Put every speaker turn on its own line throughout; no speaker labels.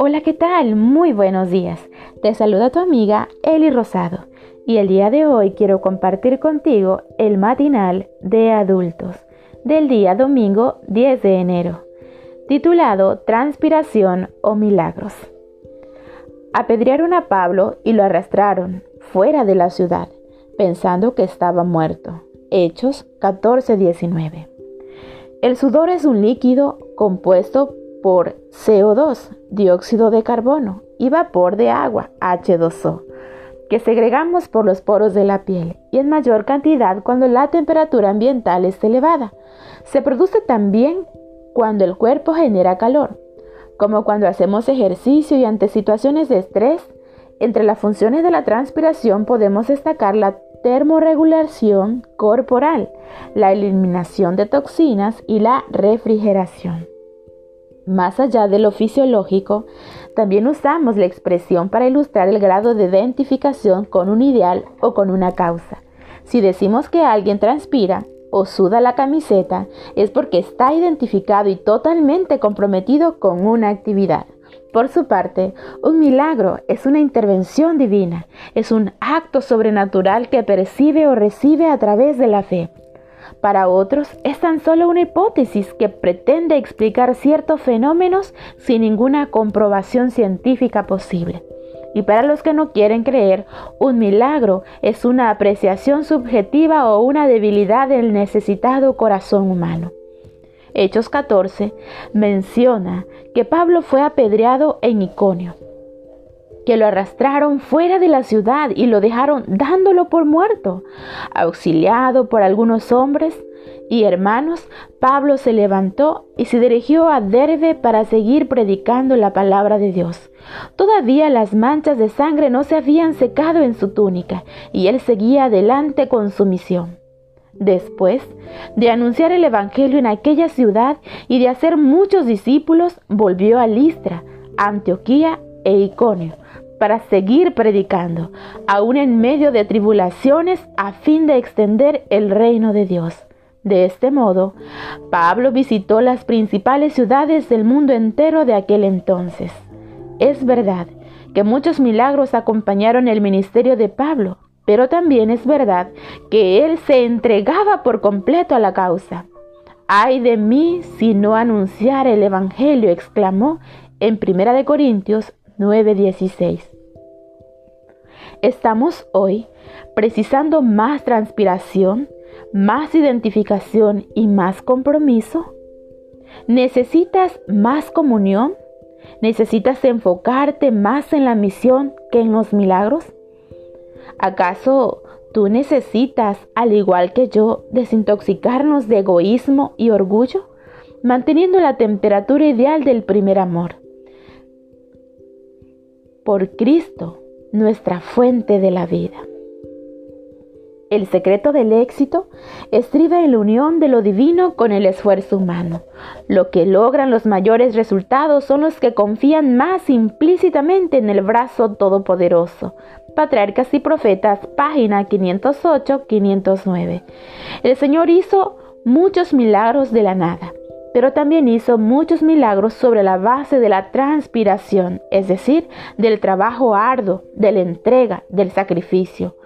Hola, ¿qué tal? Muy buenos días. Te saluda tu amiga Eli Rosado y el día de hoy quiero compartir contigo el matinal de adultos del día domingo 10 de enero, titulado Transpiración o Milagros. Apedrearon a Pablo y lo arrastraron fuera de la ciudad, pensando que estaba muerto. Hechos 14:19. El sudor es un líquido compuesto por CO2, dióxido de carbono, y vapor de agua, H2O, que segregamos por los poros de la piel y en mayor cantidad cuando la temperatura ambiental es elevada. Se produce también cuando el cuerpo genera calor, como cuando hacemos ejercicio y ante situaciones de estrés. Entre las funciones de la transpiración podemos destacar la termorregulación corporal, la eliminación de toxinas y la refrigeración. Más allá de lo fisiológico, también usamos la expresión para ilustrar el grado de identificación con un ideal o con una causa. Si decimos que alguien transpira o suda la camiseta, es porque está identificado y totalmente comprometido con una actividad. Por su parte, un milagro es una intervención divina, es un acto sobrenatural que percibe o recibe a través de la fe. Para otros es tan solo una hipótesis que pretende explicar ciertos fenómenos sin ninguna comprobación científica posible. Y para los que no quieren creer, un milagro es una apreciación subjetiva o una debilidad del necesitado corazón humano. Hechos 14 menciona que Pablo fue apedreado en Iconio que lo arrastraron fuera de la ciudad y lo dejaron dándolo por muerto. Auxiliado por algunos hombres y hermanos, Pablo se levantó y se dirigió a Derbe para seguir predicando la palabra de Dios. Todavía las manchas de sangre no se habían secado en su túnica y él seguía adelante con su misión. Después de anunciar el Evangelio en aquella ciudad y de hacer muchos discípulos, volvió a Listra, Antioquía e Iconio para seguir predicando, aún en medio de tribulaciones, a fin de extender el reino de Dios. De este modo, Pablo visitó las principales ciudades del mundo entero de aquel entonces. Es verdad que muchos milagros acompañaron el ministerio de Pablo, pero también es verdad que él se entregaba por completo a la causa. Ay de mí si no anunciara el Evangelio, exclamó en 1 Corintios 9:16. Estamos hoy precisando más transpiración, más identificación y más compromiso. ¿Necesitas más comunión? ¿Necesitas enfocarte más en la misión que en los milagros? ¿Acaso tú necesitas, al igual que yo, desintoxicarnos de egoísmo y orgullo, manteniendo la temperatura ideal del primer amor? Por Cristo, nuestra fuente de la vida. El secreto del éxito estriba en la unión de lo divino con el esfuerzo humano. Lo que logran los mayores resultados son los que confían más implícitamente en el brazo todopoderoso. Patriarcas y Profetas, página 508-509. El Señor hizo muchos milagros de la nada pero también hizo muchos milagros sobre la base de la transpiración, es decir, del trabajo arduo, de la entrega, del sacrificio.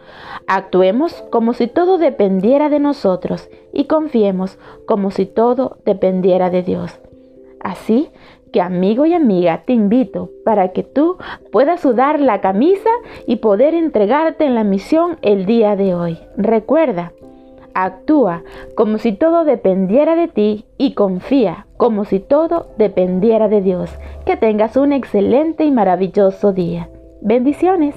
Actuemos como si todo dependiera de nosotros y confiemos como si todo dependiera de Dios. Así que amigo y amiga, te invito para que tú puedas sudar la camisa y poder entregarte en la misión el día de hoy. Recuerda, Actúa como si todo dependiera de ti y confía como si todo dependiera de Dios. Que tengas un excelente y maravilloso día. Bendiciones.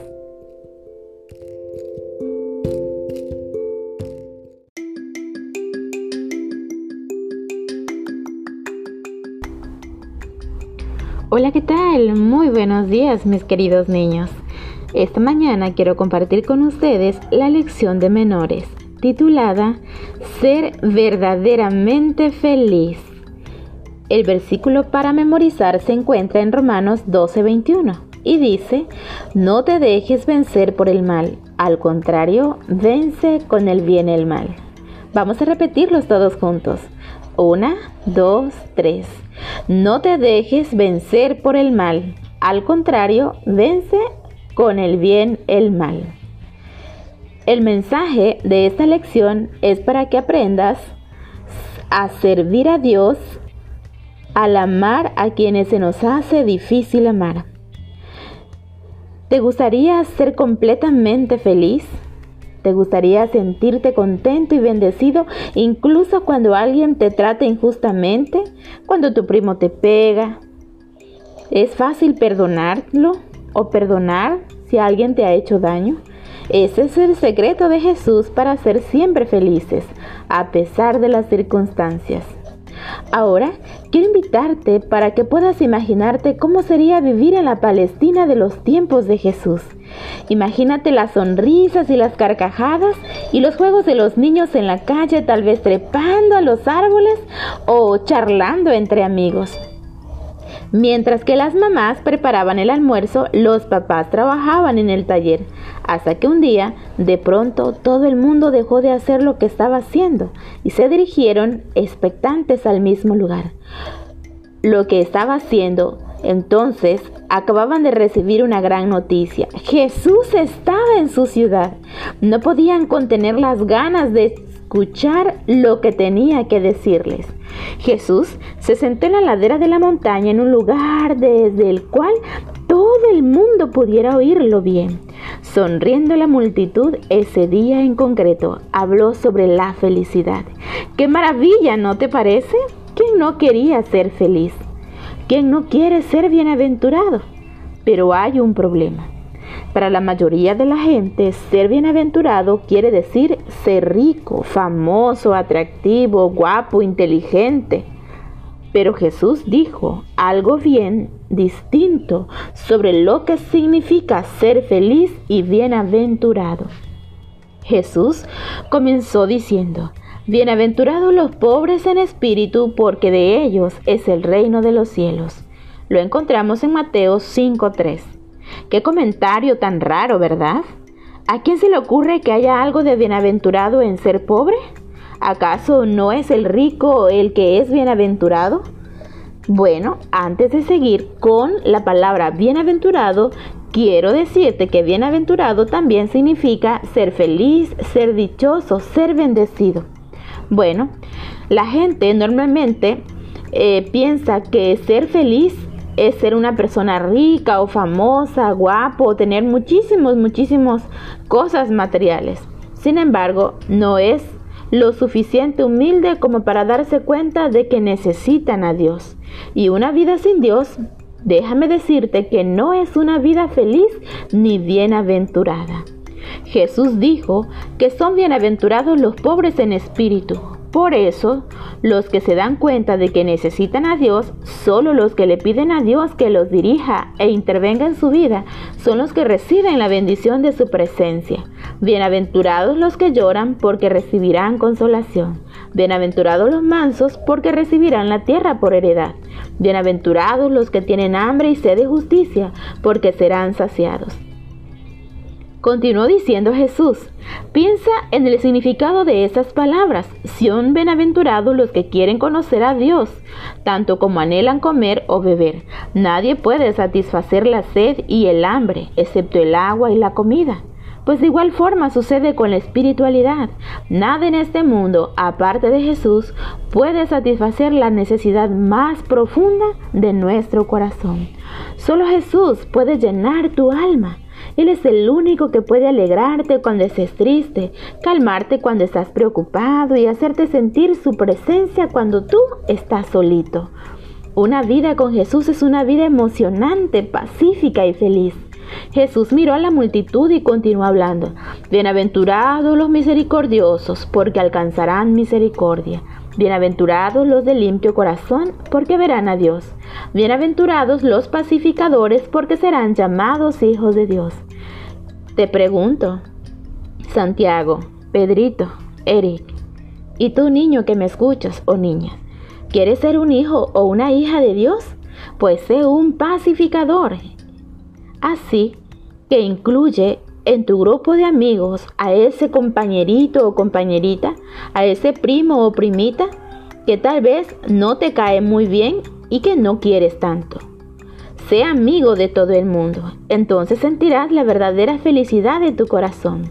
Hola, ¿qué tal? Muy buenos días, mis queridos niños. Esta mañana quiero compartir con ustedes la lección de menores titulada Ser verdaderamente feliz. El versículo para memorizar se encuentra en Romanos 12:21 y dice, no te dejes vencer por el mal, al contrario, vence con el bien el mal. Vamos a repetirlos todos juntos. Una, dos, tres. No te dejes vencer por el mal, Al contrario, vence con el bien el mal. El mensaje de esta lección es para que aprendas a servir a Dios al amar a quienes se nos hace difícil amar. ¿Te gustaría ser completamente feliz? ¿Te gustaría sentirte contento y bendecido incluso cuando alguien te trata injustamente? Cuando tu primo te pega. ¿Es fácil perdonarlo o perdonar si alguien te ha hecho daño? Ese es el secreto de Jesús para ser siempre felices, a pesar de las circunstancias. Ahora quiero invitarte para que puedas imaginarte cómo sería vivir en la Palestina de los tiempos de Jesús. Imagínate las sonrisas y las carcajadas y los juegos de los niños en la calle, tal vez trepando a los árboles o charlando entre amigos. Mientras que las mamás preparaban el almuerzo, los papás trabajaban en el taller, hasta que un día, de pronto, todo el mundo dejó de hacer lo que estaba haciendo y se dirigieron expectantes al mismo lugar. Lo que estaba haciendo entonces acababan de recibir una gran noticia. Jesús estaba en su ciudad. No podían contener las ganas de escuchar lo que tenía que decirles. Jesús se sentó en la ladera de la montaña en un lugar desde el cual todo el mundo pudiera oírlo bien. Sonriendo la multitud, ese día en concreto habló sobre la felicidad. ¡Qué maravilla, ¿no te parece? ¿Quién no quería ser feliz? ¿Quién no quiere ser bienaventurado? Pero hay un problema. Para la mayoría de la gente, ser bienaventurado quiere decir ser rico, famoso, atractivo, guapo, inteligente. Pero Jesús dijo algo bien distinto sobre lo que significa ser feliz y bienaventurado. Jesús comenzó diciendo, Bienaventurados los pobres en espíritu, porque de ellos es el reino de los cielos. Lo encontramos en Mateo 5.3. Qué comentario tan raro, ¿verdad? ¿A quién se le ocurre que haya algo de bienaventurado en ser pobre? ¿Acaso no es el rico el que es bienaventurado? Bueno, antes de seguir con la palabra bienaventurado, quiero decirte que bienaventurado también significa ser feliz, ser dichoso, ser bendecido. Bueno, la gente normalmente eh, piensa que ser feliz es ser una persona rica o famosa, guapo, o tener muchísimos, muchísimos cosas materiales. Sin embargo, no es lo suficiente humilde como para darse cuenta de que necesitan a Dios. Y una vida sin Dios, déjame decirte que no es una vida feliz ni bienaventurada. Jesús dijo que son bienaventurados los pobres en espíritu, por eso, los que se dan cuenta de que necesitan a Dios, solo los que le piden a Dios que los dirija e intervenga en su vida, son los que reciben la bendición de su presencia. Bienaventurados los que lloran porque recibirán consolación. Bienaventurados los mansos porque recibirán la tierra por heredad. Bienaventurados los que tienen hambre y sed de justicia porque serán saciados. Continuó diciendo Jesús, piensa en el significado de esas palabras. Son bienaventurados los que quieren conocer a Dios, tanto como anhelan comer o beber. Nadie puede satisfacer la sed y el hambre, excepto el agua y la comida. Pues de igual forma sucede con la espiritualidad. Nada en este mundo, aparte de Jesús, puede satisfacer la necesidad más profunda de nuestro corazón. Solo Jesús puede llenar tu alma. Él es el único que puede alegrarte cuando estés triste, calmarte cuando estás preocupado y hacerte sentir su presencia cuando tú estás solito. Una vida con Jesús es una vida emocionante, pacífica y feliz. Jesús miró a la multitud y continuó hablando. Bienaventurados los misericordiosos, porque alcanzarán misericordia. Bienaventurados los de limpio corazón, porque verán a Dios. Bienaventurados los pacificadores, porque serán llamados hijos de Dios. Te pregunto, Santiago, Pedrito, Eric, ¿y tú niño que me escuchas o niña? ¿Quieres ser un hijo o una hija de Dios? Pues sé un pacificador. Así que incluye en tu grupo de amigos a ese compañerito o compañerita, a ese primo o primita que tal vez no te cae muy bien y que no quieres tanto. Sé amigo de todo el mundo, entonces sentirás la verdadera felicidad de tu corazón.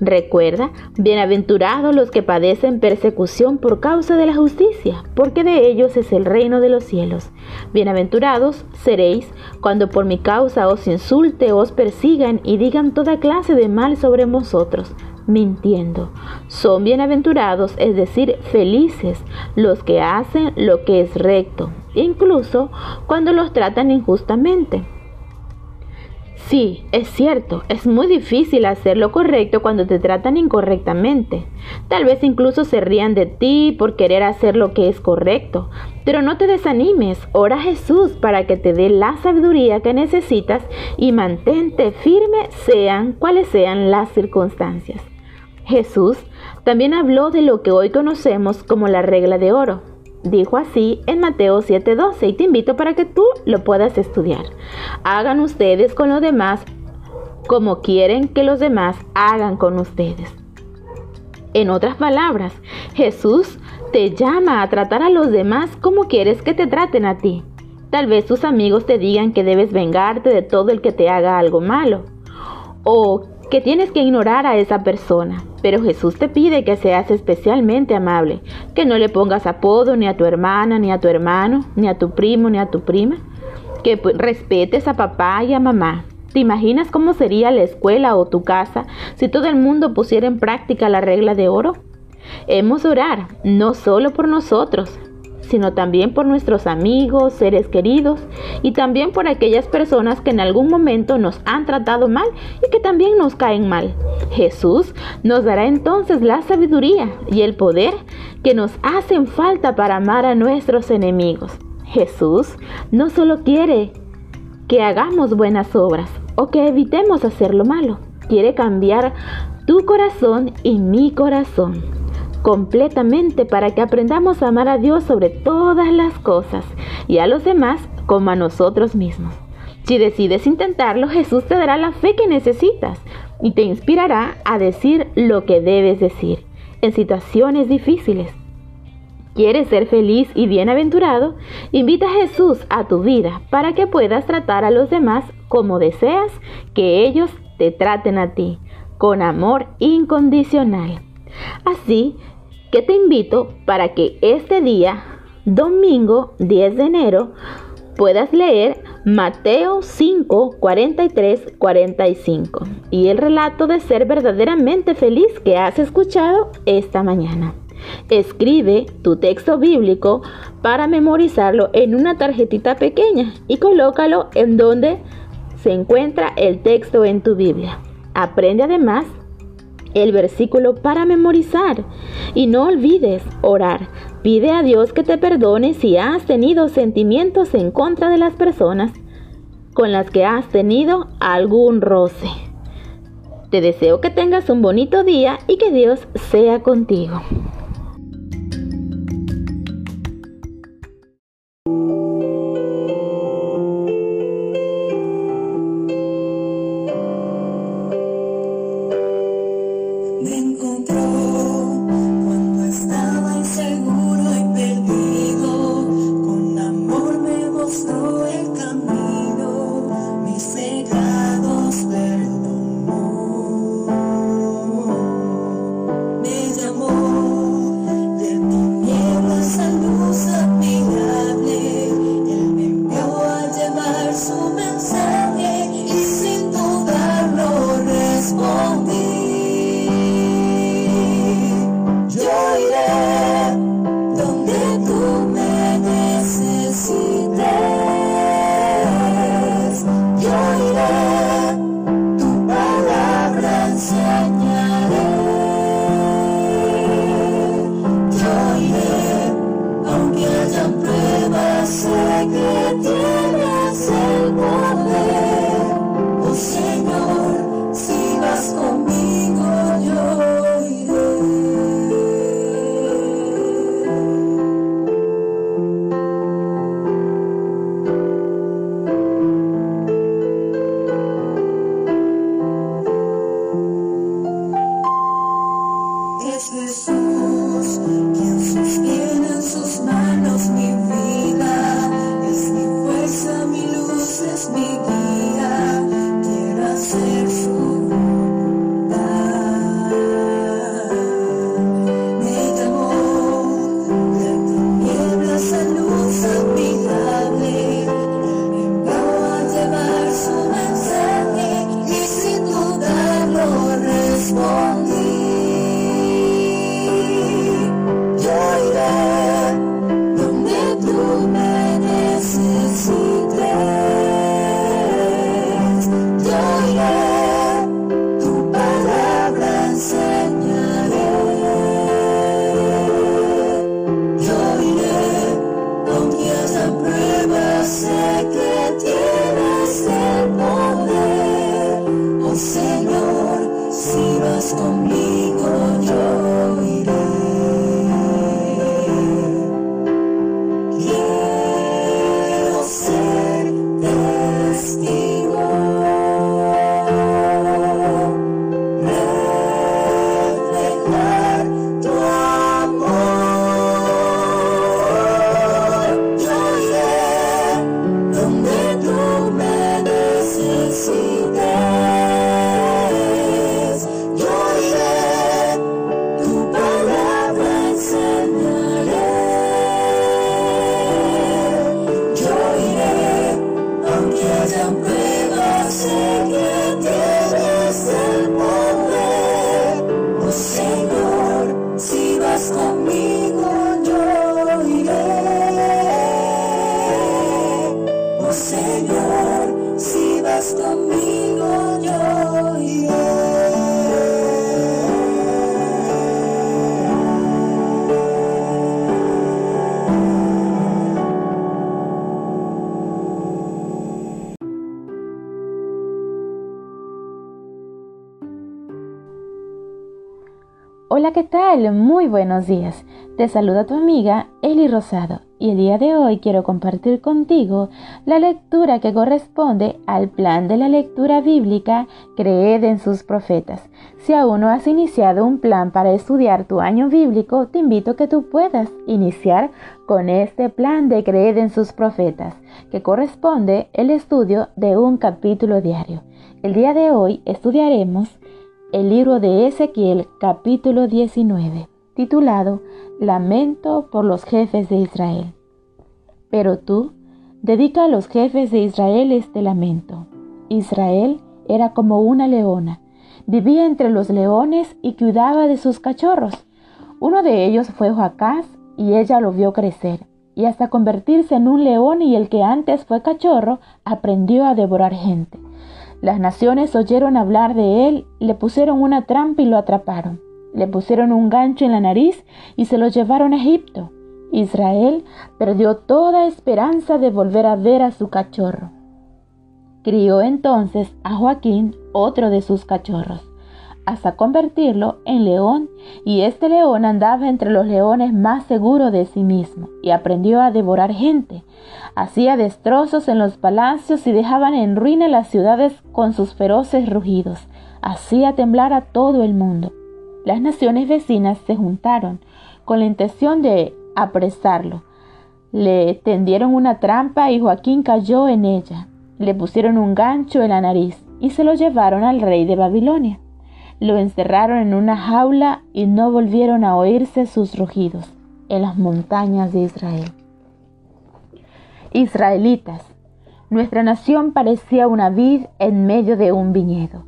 Recuerda, bienaventurados los que padecen persecución por causa de la justicia, porque de ellos es el reino de los cielos. Bienaventurados seréis cuando por mi causa os insulte, os persigan y digan toda clase de mal sobre vosotros, mintiendo. Son bienaventurados, es decir, felices, los que hacen lo que es recto, incluso cuando los tratan injustamente. Sí, es cierto, es muy difícil hacer lo correcto cuando te tratan incorrectamente. Tal vez incluso se rían de ti por querer hacer lo que es correcto. Pero no te desanimes, ora a Jesús para que te dé la sabiduría que necesitas y mantente firme sean cuales sean las circunstancias. Jesús también habló de lo que hoy conocemos como la regla de oro. Dijo así en Mateo 7:12 y te invito para que tú lo puedas estudiar. Hagan ustedes con los demás como quieren que los demás hagan con ustedes. En otras palabras, Jesús te llama a tratar a los demás como quieres que te traten a ti. Tal vez tus amigos te digan que debes vengarte de todo el que te haga algo malo. O que tienes que ignorar a esa persona. Pero Jesús te pide que seas especialmente amable, que no le pongas apodo ni a tu hermana, ni a tu hermano, ni a tu primo, ni a tu prima, que respetes a papá y a mamá. ¿Te imaginas cómo sería la escuela o tu casa si todo el mundo pusiera en práctica la regla de oro? Hemos de orar, no solo por nosotros, sino también por nuestros amigos, seres queridos y también por aquellas personas que en algún momento nos han tratado mal y que también nos caen mal. Jesús nos dará entonces la sabiduría y el poder que nos hacen falta para amar a nuestros enemigos. Jesús no solo quiere que hagamos buenas obras o que evitemos hacer lo malo, quiere cambiar tu corazón y mi corazón completamente para que aprendamos a amar a Dios sobre todas las cosas y a los demás como a nosotros mismos. Si decides intentarlo, Jesús te dará la fe que necesitas y te inspirará a decir lo que debes decir en situaciones difíciles. ¿Quieres ser feliz y bienaventurado? Invita a Jesús a tu vida para que puedas tratar a los demás como deseas que ellos te traten a ti, con amor incondicional. Así que te invito para que este día, domingo 10 de enero, puedas leer Mateo 5, 43, 45 y el relato de ser verdaderamente feliz que has escuchado esta mañana. Escribe tu texto bíblico para memorizarlo en una tarjetita pequeña y colócalo en donde se encuentra el texto en tu Biblia. Aprende además el versículo para memorizar. Y no olvides orar. Pide a Dios que te perdone si has tenido sentimientos en contra de las personas con las que has tenido algún roce. Te deseo que tengas un bonito día y que Dios sea contigo.
Amor.
Muy buenos días. Te saluda tu amiga Eli Rosado y el día de hoy quiero compartir contigo la lectura que corresponde al plan de la lectura bíblica Creed en sus profetas. Si aún no has iniciado un plan para estudiar tu año bíblico, te invito a que tú puedas iniciar con este plan de Creed en sus profetas, que corresponde el estudio de un capítulo diario. El día de hoy estudiaremos el libro de Ezequiel capítulo 19, titulado Lamento por los jefes de Israel. Pero tú, dedica a los jefes de Israel este lamento. Israel era como una leona, vivía entre los leones y cuidaba de sus cachorros. Uno de ellos fue Joacás y ella lo vio crecer, y hasta convertirse en un león y el que antes fue cachorro aprendió a devorar gente. Las naciones oyeron hablar de él, le pusieron una trampa y lo atraparon. Le pusieron un gancho en la nariz y se lo llevaron a Egipto. Israel perdió toda esperanza de volver a ver a su cachorro. Crió entonces a Joaquín, otro de sus cachorros hasta convertirlo en león, y este león andaba entre los leones más seguro de sí mismo, y aprendió a devorar gente. Hacía destrozos en los palacios y dejaban en ruina las ciudades con sus feroces rugidos. Hacía temblar a todo el mundo. Las naciones vecinas se juntaron con la intención de apresarlo. Le tendieron una trampa y Joaquín cayó en ella. Le pusieron un gancho en la nariz y se lo llevaron al rey de Babilonia. Lo encerraron en una jaula y no volvieron a oírse sus rugidos en las montañas de Israel. Israelitas, nuestra nación parecía una vid en medio de un viñedo.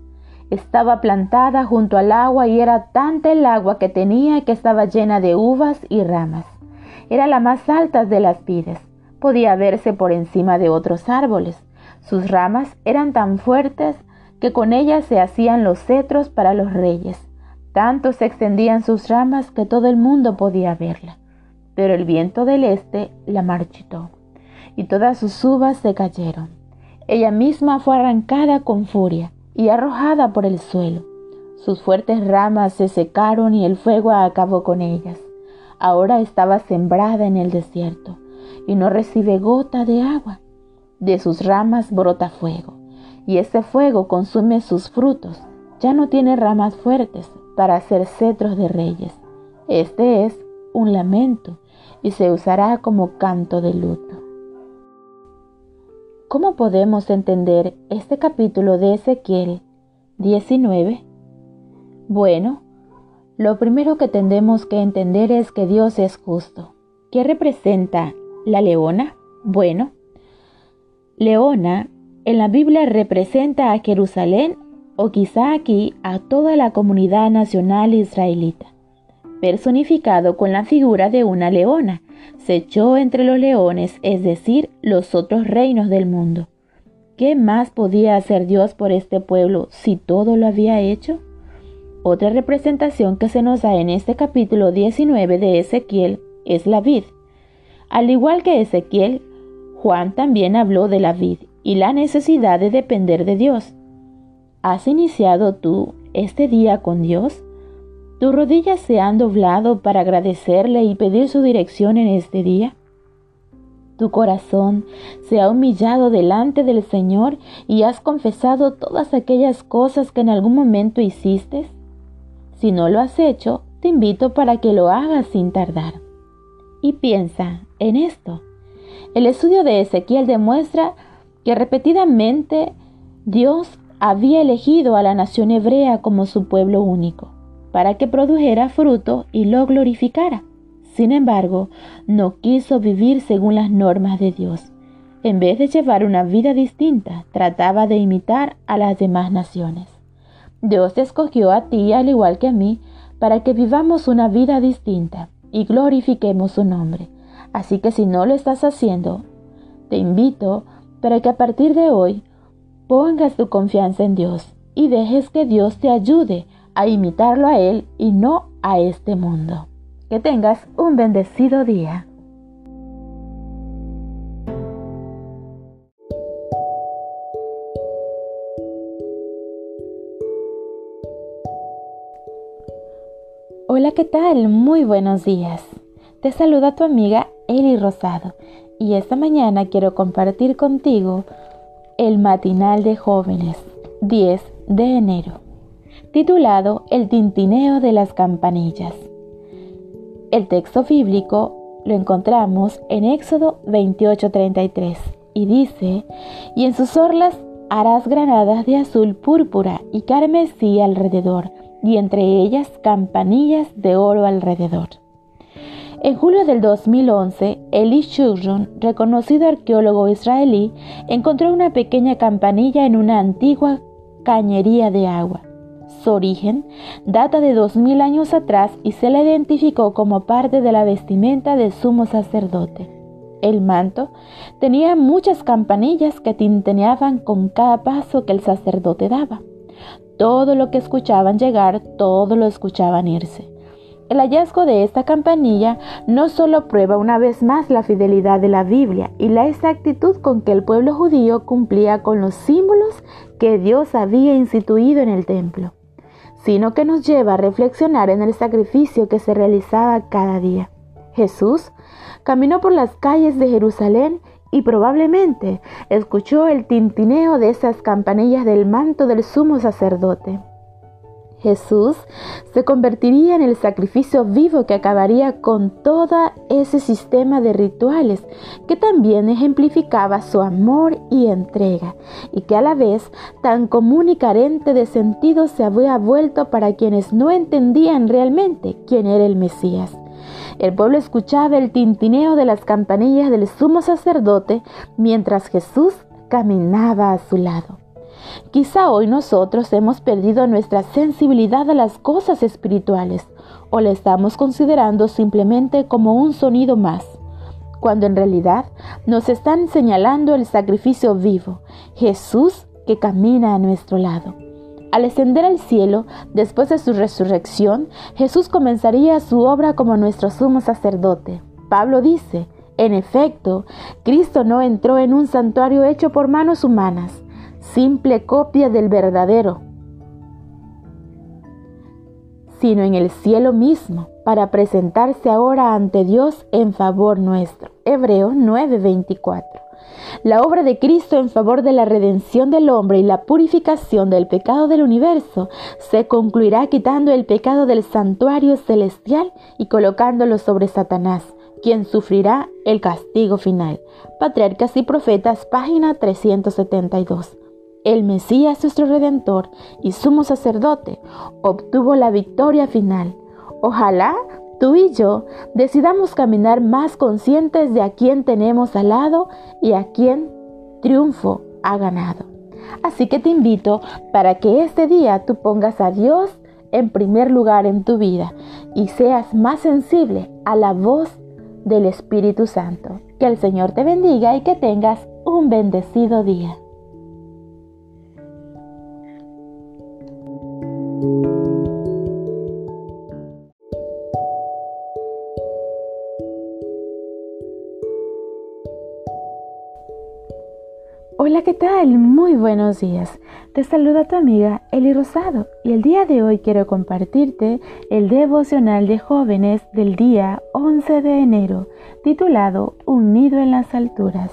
Estaba plantada junto al agua y era tanta el agua que tenía que estaba llena de uvas y ramas. Era la más alta de las vides. Podía verse por encima de otros árboles. Sus ramas eran tan fuertes que con ellas se hacían los cetros para los reyes. Tanto se extendían sus ramas que todo el mundo podía verla. Pero el viento del este la marchitó, y todas sus uvas se cayeron. Ella misma fue arrancada con furia y arrojada por el suelo. Sus fuertes ramas se secaron y el fuego acabó con ellas. Ahora estaba sembrada en el desierto y no recibe gota de agua. De sus ramas brota fuego y ese fuego consume sus frutos. Ya no tiene ramas fuertes para hacer cetros de reyes. Este es un lamento y se usará como canto de luto. ¿Cómo podemos entender este capítulo de Ezequiel 19? Bueno, lo primero que tendemos que entender es que Dios es justo. ¿Qué representa la leona? Bueno, leona en la Biblia representa a Jerusalén o quizá aquí a toda la comunidad nacional israelita. Personificado con la figura de una leona, se echó entre los leones, es decir, los otros reinos del mundo. ¿Qué más podía hacer Dios por este pueblo si todo lo había hecho? Otra representación que se nos da en este capítulo 19 de Ezequiel es la vid. Al igual que Ezequiel, Juan también habló de la vid y la necesidad de depender de Dios. ¿Has iniciado tú este día con Dios? ¿Tus rodillas se han doblado para agradecerle y pedir su dirección en este día? ¿Tu corazón se ha humillado delante del Señor y has confesado todas aquellas cosas que en algún momento hiciste? Si no lo has hecho, te invito para que lo hagas sin tardar. Y piensa en esto. El estudio de Ezequiel demuestra que repetidamente Dios había elegido a la nación hebrea como su pueblo único, para que produjera fruto y lo glorificara. Sin embargo, no quiso vivir según las normas de Dios. En vez de llevar una vida distinta, trataba de imitar a las demás naciones. Dios escogió a ti, al igual que a mí, para que vivamos una vida distinta y glorifiquemos su nombre. Así que si no lo estás haciendo, te invito para que a partir de hoy pongas tu confianza en Dios y dejes que Dios te ayude a imitarlo a Él y no a este mundo. Que tengas un bendecido día. Hola, ¿qué tal? Muy buenos días. Te saluda tu amiga Eli Rosado y esta mañana quiero compartir contigo el matinal de jóvenes 10 de enero, titulado El tintineo de las campanillas. El texto bíblico lo encontramos en Éxodo 28:33 y dice, y en sus orlas harás granadas de azul púrpura y carmesí alrededor, y entre ellas campanillas de oro alrededor. En julio del 2011, Eli Shurron, reconocido arqueólogo israelí, encontró una pequeña campanilla en una antigua cañería de agua. Su origen data de 2000 años atrás y se la identificó como parte de la vestimenta del sumo sacerdote. El manto tenía muchas campanillas que tinteneaban con cada paso que el sacerdote daba. Todo lo que escuchaban llegar, todo lo escuchaban irse. El hallazgo de esta campanilla no solo prueba una vez más la fidelidad de la Biblia y la exactitud con que el pueblo judío cumplía con los símbolos que Dios había instituido en el templo, sino que nos lleva a reflexionar en el sacrificio que se realizaba cada día. Jesús caminó por las calles de Jerusalén y probablemente escuchó el tintineo de esas campanillas del manto del sumo sacerdote. Jesús se convertiría en el sacrificio vivo que acabaría con todo ese sistema de rituales que también ejemplificaba su amor y entrega y que a la vez tan común y carente de sentido se había vuelto para quienes no entendían realmente quién era el Mesías. El pueblo escuchaba el tintineo de las campanillas del sumo sacerdote mientras Jesús caminaba a su lado. Quizá hoy nosotros hemos perdido nuestra sensibilidad a las cosas espirituales o la estamos considerando simplemente como un sonido más, cuando en realidad nos están señalando el sacrificio vivo, Jesús que camina a nuestro lado. Al ascender al cielo, después de su resurrección, Jesús comenzaría su obra como nuestro sumo sacerdote. Pablo dice, en efecto, Cristo no entró en un santuario hecho por manos humanas, simple copia del verdadero, sino en el cielo mismo, para presentarse ahora ante Dios en favor nuestro. Hebreos 9:24. La obra de Cristo en favor de la redención del hombre y la purificación del pecado del universo se concluirá quitando el pecado del santuario celestial y colocándolo sobre Satanás, quien sufrirá el castigo final. Patriarcas y Profetas, página 372 el Mesías nuestro Redentor y sumo sacerdote, obtuvo la victoria final. Ojalá tú y yo decidamos caminar más conscientes de a quién tenemos al lado y a quién triunfo ha ganado. Así que te invito para que este día tú pongas a Dios en primer lugar en tu vida y seas más sensible a la voz del Espíritu Santo. Que el Señor te bendiga y que tengas un bendecido día. Hola, ¿qué tal? Muy buenos días. Te saluda tu amiga Eli Rosado y el día de hoy quiero compartirte el devocional de jóvenes del día 11 de enero, titulado Un nido en las alturas.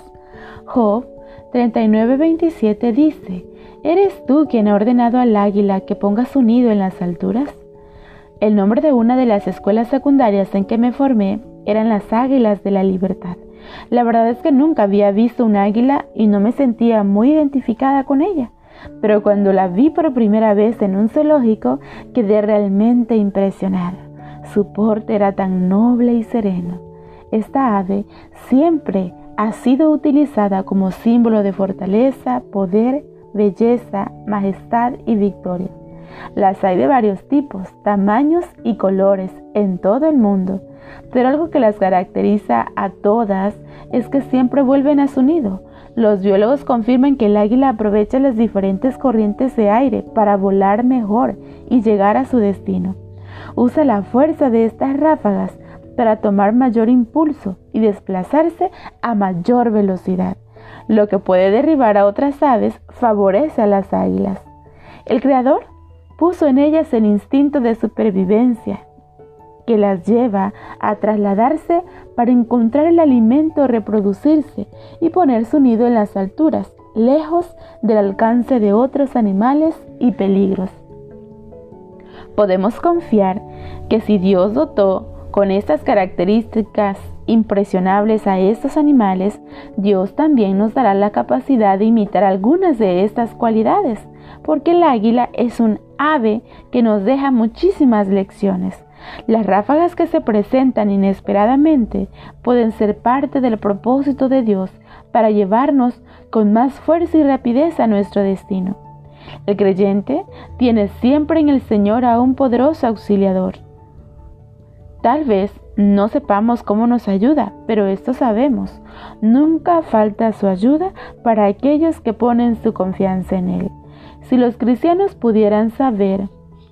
Job 39:27 dice, ¿Eres tú quien ha ordenado al águila que ponga su nido en las alturas? El nombre de una de las escuelas secundarias en que me formé eran las Águilas de la Libertad. La verdad es que nunca había visto un águila y no me sentía muy identificada con ella. Pero cuando la vi por primera vez en un zoológico, quedé realmente impresionada. Su porte era tan noble y sereno. Esta ave siempre ha sido utilizada como símbolo de fortaleza, poder belleza, majestad y victoria. Las hay de varios tipos, tamaños y colores en todo el mundo, pero algo que las caracteriza a todas es que siempre vuelven a su nido. Los biólogos confirman que el águila aprovecha las diferentes corrientes de aire para volar mejor y llegar a su destino. Usa la fuerza de estas ráfagas para tomar mayor impulso y desplazarse a mayor velocidad. Lo que puede derribar a otras aves favorece a las águilas. El Creador puso en ellas el instinto de supervivencia que las lleva a trasladarse para encontrar el alimento, reproducirse y poner su nido en las alturas, lejos del alcance de otros animales y peligros. Podemos confiar que si Dios dotó con estas características impresionables a estos animales, Dios también nos dará la capacidad de imitar algunas de estas cualidades, porque el águila es un ave que nos deja muchísimas lecciones. Las ráfagas que se presentan inesperadamente pueden ser parte del propósito de Dios para llevarnos con más fuerza y rapidez a nuestro destino. El creyente tiene siempre en el Señor a un poderoso auxiliador. Tal vez no sepamos cómo nos ayuda, pero esto sabemos. Nunca falta su ayuda para aquellos que ponen su confianza en Él. Si los cristianos pudieran saber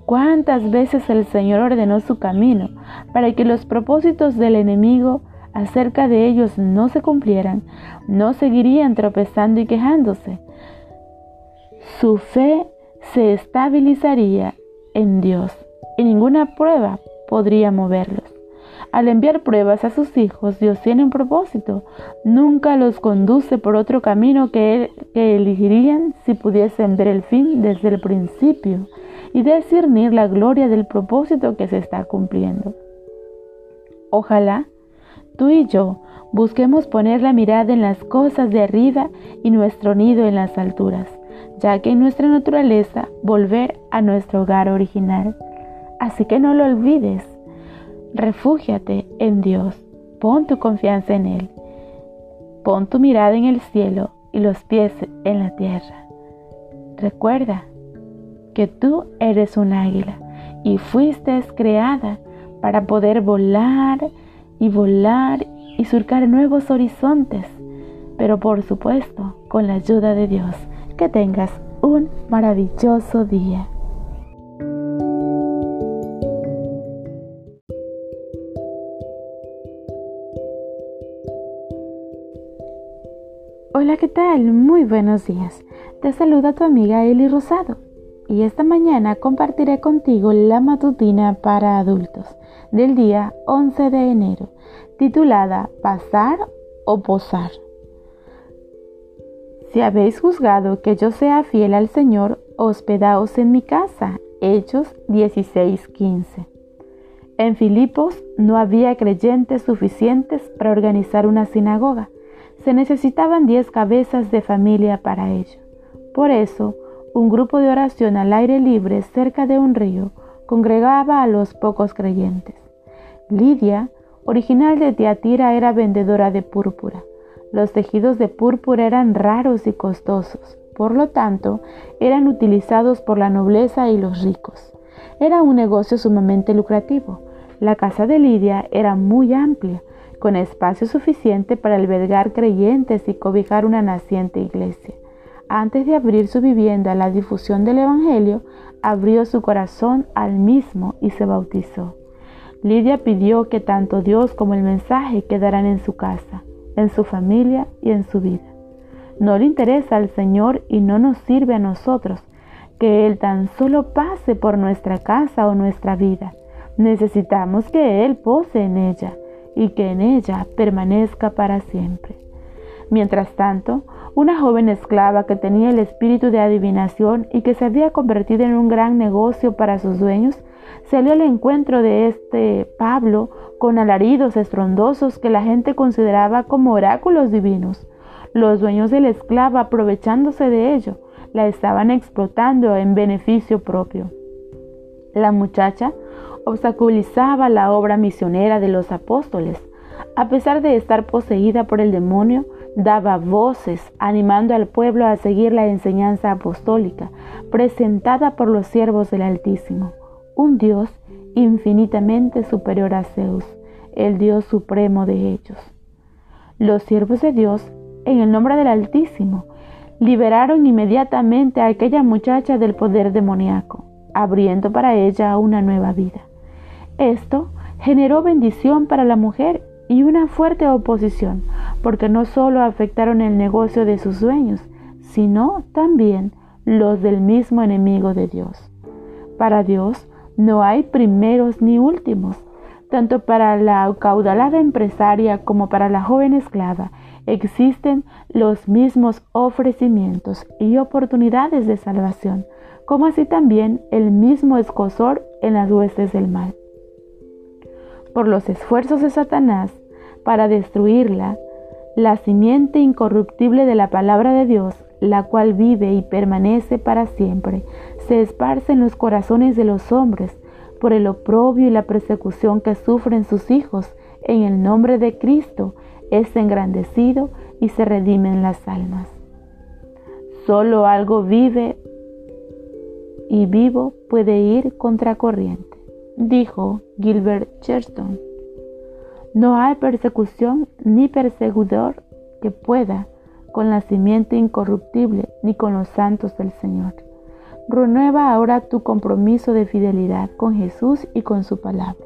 cuántas veces el Señor ordenó su camino para que los propósitos del enemigo acerca de ellos no se cumplieran, no seguirían tropezando y quejándose. Su fe se estabilizaría en Dios y ninguna prueba podría moverlos. Al enviar pruebas a sus hijos, Dios tiene un propósito. Nunca los conduce por otro camino que, que elegirían si pudiesen ver el fin desde el principio y discernir la gloria del propósito que se está cumpliendo. Ojalá tú y yo busquemos poner la mirada en las cosas de arriba y nuestro nido en las alturas, ya que en nuestra naturaleza volver a nuestro hogar original. Así que no lo olvides. Refúgiate en Dios. Pon tu confianza en Él. Pon tu mirada en el cielo y los pies en la tierra. Recuerda que tú eres un águila y fuiste creada para poder volar y volar y surcar nuevos horizontes, pero por supuesto con la ayuda de Dios. Que tengas un maravilloso día. Hola, ¿qué tal? Muy buenos días. Te saluda tu amiga Eli Rosado y esta mañana compartiré contigo la matutina para adultos del día 11 de enero, titulada Pasar o Posar. Si habéis juzgado que yo sea fiel al Señor, hospedaos en mi casa. Hechos 16:15. En Filipos no había creyentes suficientes para organizar una sinagoga se necesitaban diez cabezas de familia para ello. Por eso, un grupo de oración al aire libre cerca de un río congregaba a los pocos creyentes. Lidia, original de Tiatira, era vendedora de púrpura. Los tejidos de púrpura eran raros y costosos, por lo tanto, eran utilizados por la nobleza y los ricos. Era un negocio sumamente lucrativo. La casa de Lidia era muy amplia, con espacio suficiente para albergar creyentes y cobijar una naciente iglesia. Antes de abrir su vivienda a la difusión del Evangelio, abrió su corazón al mismo y se bautizó. Lidia pidió que tanto Dios como el mensaje quedaran en su casa, en su familia y en su vida. No le interesa al Señor y no nos sirve a nosotros que Él tan solo pase por nuestra casa o nuestra vida. Necesitamos que Él pose en ella y que en ella permanezca para siempre. Mientras tanto, una joven esclava que tenía el espíritu de adivinación y que se había convertido en un gran negocio para sus dueños, salió al encuentro de este Pablo con alaridos estrondosos que la gente consideraba como oráculos divinos. Los dueños de la esclava, aprovechándose de ello, la estaban explotando en beneficio propio. La muchacha obstaculizaba la obra misionera de los apóstoles. A pesar de estar poseída por el demonio, daba voces animando al pueblo a seguir la enseñanza apostólica presentada por los siervos del Altísimo, un Dios infinitamente superior a Zeus, el Dios supremo de ellos. Los siervos de Dios, en el nombre del Altísimo, liberaron inmediatamente a aquella muchacha del poder demoníaco, abriendo para ella una nueva vida. Esto generó bendición para la mujer y una fuerte oposición, porque no solo afectaron el negocio de sus dueños, sino también los del mismo enemigo de Dios. Para Dios no hay primeros ni últimos. Tanto para la caudalada empresaria como para la joven esclava existen los mismos ofrecimientos y oportunidades de salvación, como así también el mismo escosor en las huestes del mal. Por los esfuerzos de Satanás para destruirla, la simiente incorruptible de la palabra de Dios, la cual vive y permanece para siempre, se esparce en los corazones de los hombres por el oprobio y la persecución que sufren sus hijos en el nombre de Cristo, es engrandecido y se redimen las almas. Solo algo vive y vivo puede ir contra corriente, dijo Gilbert Chesterton. No hay persecución ni perseguidor que pueda con la simiente incorruptible ni con los santos del Señor. Renueva ahora tu compromiso de fidelidad con Jesús y con su palabra.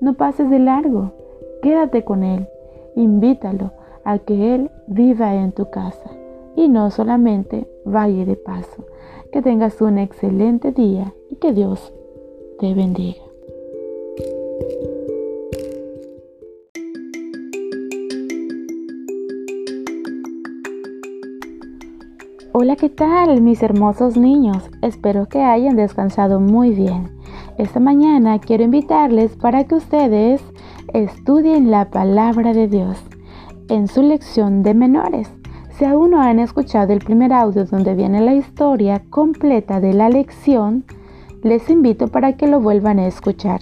No pases de largo, quédate con Él, invítalo a que Él viva en tu casa y no solamente vaya de paso. Que tengas un excelente día y que Dios te bendiga. Hola, ¿qué tal mis hermosos niños? Espero que hayan descansado muy bien. Esta mañana quiero invitarles para que ustedes estudien la palabra de Dios en su lección de menores. Si aún no han escuchado el primer audio donde viene la historia completa de la lección, les invito para que lo vuelvan a escuchar.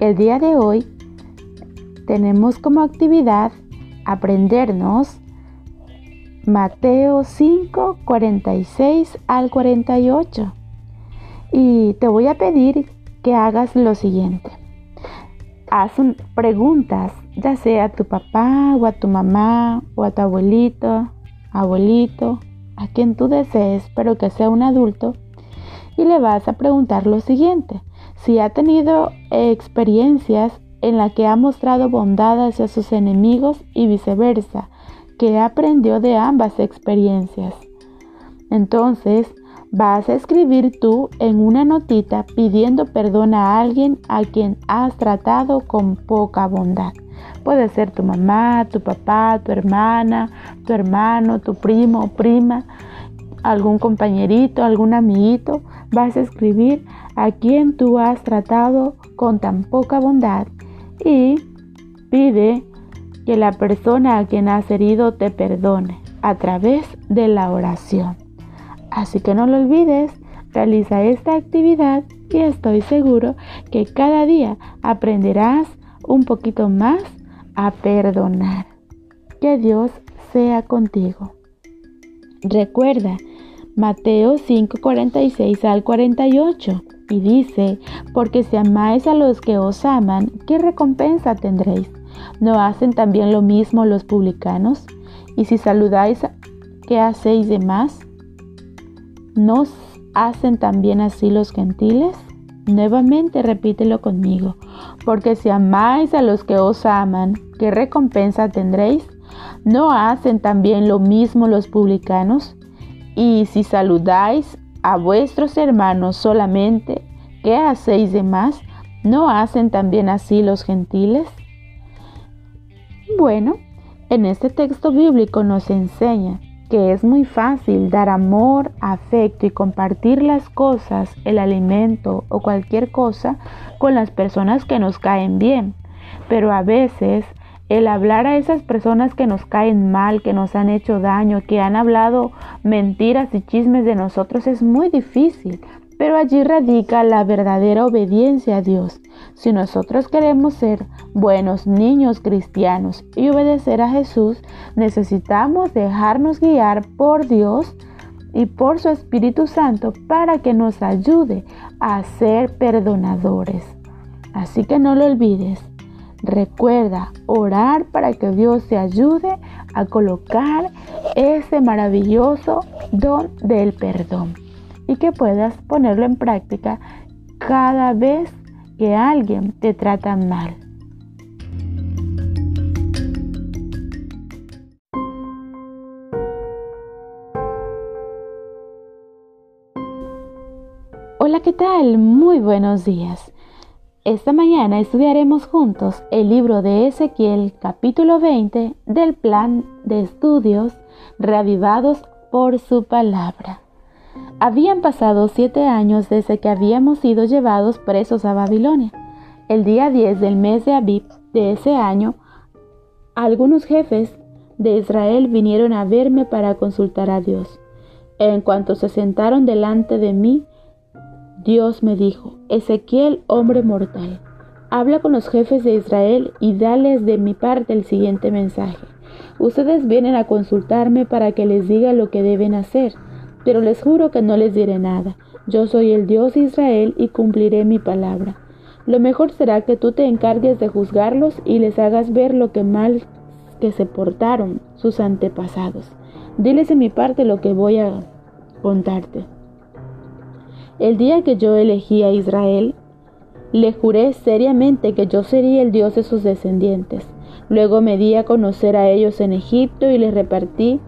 El día de hoy tenemos como actividad aprendernos Mateo 5, 46 al 48. Y te voy a pedir que hagas lo siguiente. Haz preguntas, ya sea a tu papá o a tu mamá o a tu abuelito, abuelito, a quien tú desees, pero que sea un adulto, y le vas a preguntar lo siguiente. Si ha tenido experiencias en las que ha mostrado bondad hacia sus enemigos y viceversa, que aprendió de ambas experiencias. Entonces, vas a escribir tú en una notita pidiendo perdón a alguien a quien has tratado con poca bondad. Puede ser tu mamá, tu papá, tu hermana, tu hermano, tu primo o prima, algún compañerito, algún amiguito. Vas a escribir a quien tú has tratado con tan poca bondad y pide que la persona a quien has herido te perdone a través de la oración. Así que no lo olvides, realiza esta actividad y estoy seguro que cada día aprenderás un poquito más a perdonar. Que Dios sea contigo. Recuerda Mateo 5:46 al 48 y dice, porque si amáis a los que os aman, ¿qué recompensa tendréis? ¿No hacen también lo mismo los publicanos? Y si saludáis, ¿qué hacéis de más? ¿No hacen también así los gentiles? Nuevamente repítelo conmigo, porque si amáis a los que os aman, ¿qué recompensa tendréis? ¿No hacen también lo mismo los publicanos? Y si saludáis a vuestros hermanos solamente, ¿qué hacéis de más? ¿No hacen también así los gentiles? Bueno, en este texto bíblico nos enseña que es muy fácil dar amor, afecto y compartir las cosas, el alimento o cualquier cosa con las personas que nos caen bien. Pero a veces el hablar a esas personas que nos caen mal, que nos han hecho daño, que han hablado mentiras y chismes de nosotros es muy difícil pero allí radica la verdadera obediencia a Dios. Si nosotros queremos ser buenos niños cristianos y obedecer a Jesús, necesitamos dejarnos guiar por Dios y por su Espíritu Santo para que nos ayude a ser perdonadores. Así que no lo olvides. Recuerda orar para que Dios te ayude a colocar ese maravilloso don del perdón y que puedas ponerlo en práctica cada vez que alguien te trata mal. Hola, ¿qué tal? Muy buenos días. Esta mañana estudiaremos juntos el libro de Ezequiel capítulo 20 del plan de estudios reavivados por su palabra. Habían pasado siete años desde que habíamos sido llevados presos a Babilonia. El día 10 del mes de Abib de ese año, algunos jefes de Israel vinieron a verme para consultar a Dios. En cuanto se sentaron delante de mí, Dios me dijo, Ezequiel, hombre mortal, habla con los jefes de Israel y dales de mi parte el siguiente mensaje. Ustedes vienen a consultarme para que les diga lo que deben hacer, pero les juro que no les diré nada. Yo soy el Dios de Israel y cumpliré mi palabra. Lo mejor será que tú te encargues de juzgarlos y les hagas ver lo que mal que se portaron sus antepasados. Diles de mi parte lo que voy a contarte. El día que yo elegí a Israel, le juré seriamente que yo sería el Dios de sus descendientes. Luego me di a conocer a ellos en Egipto y les repartí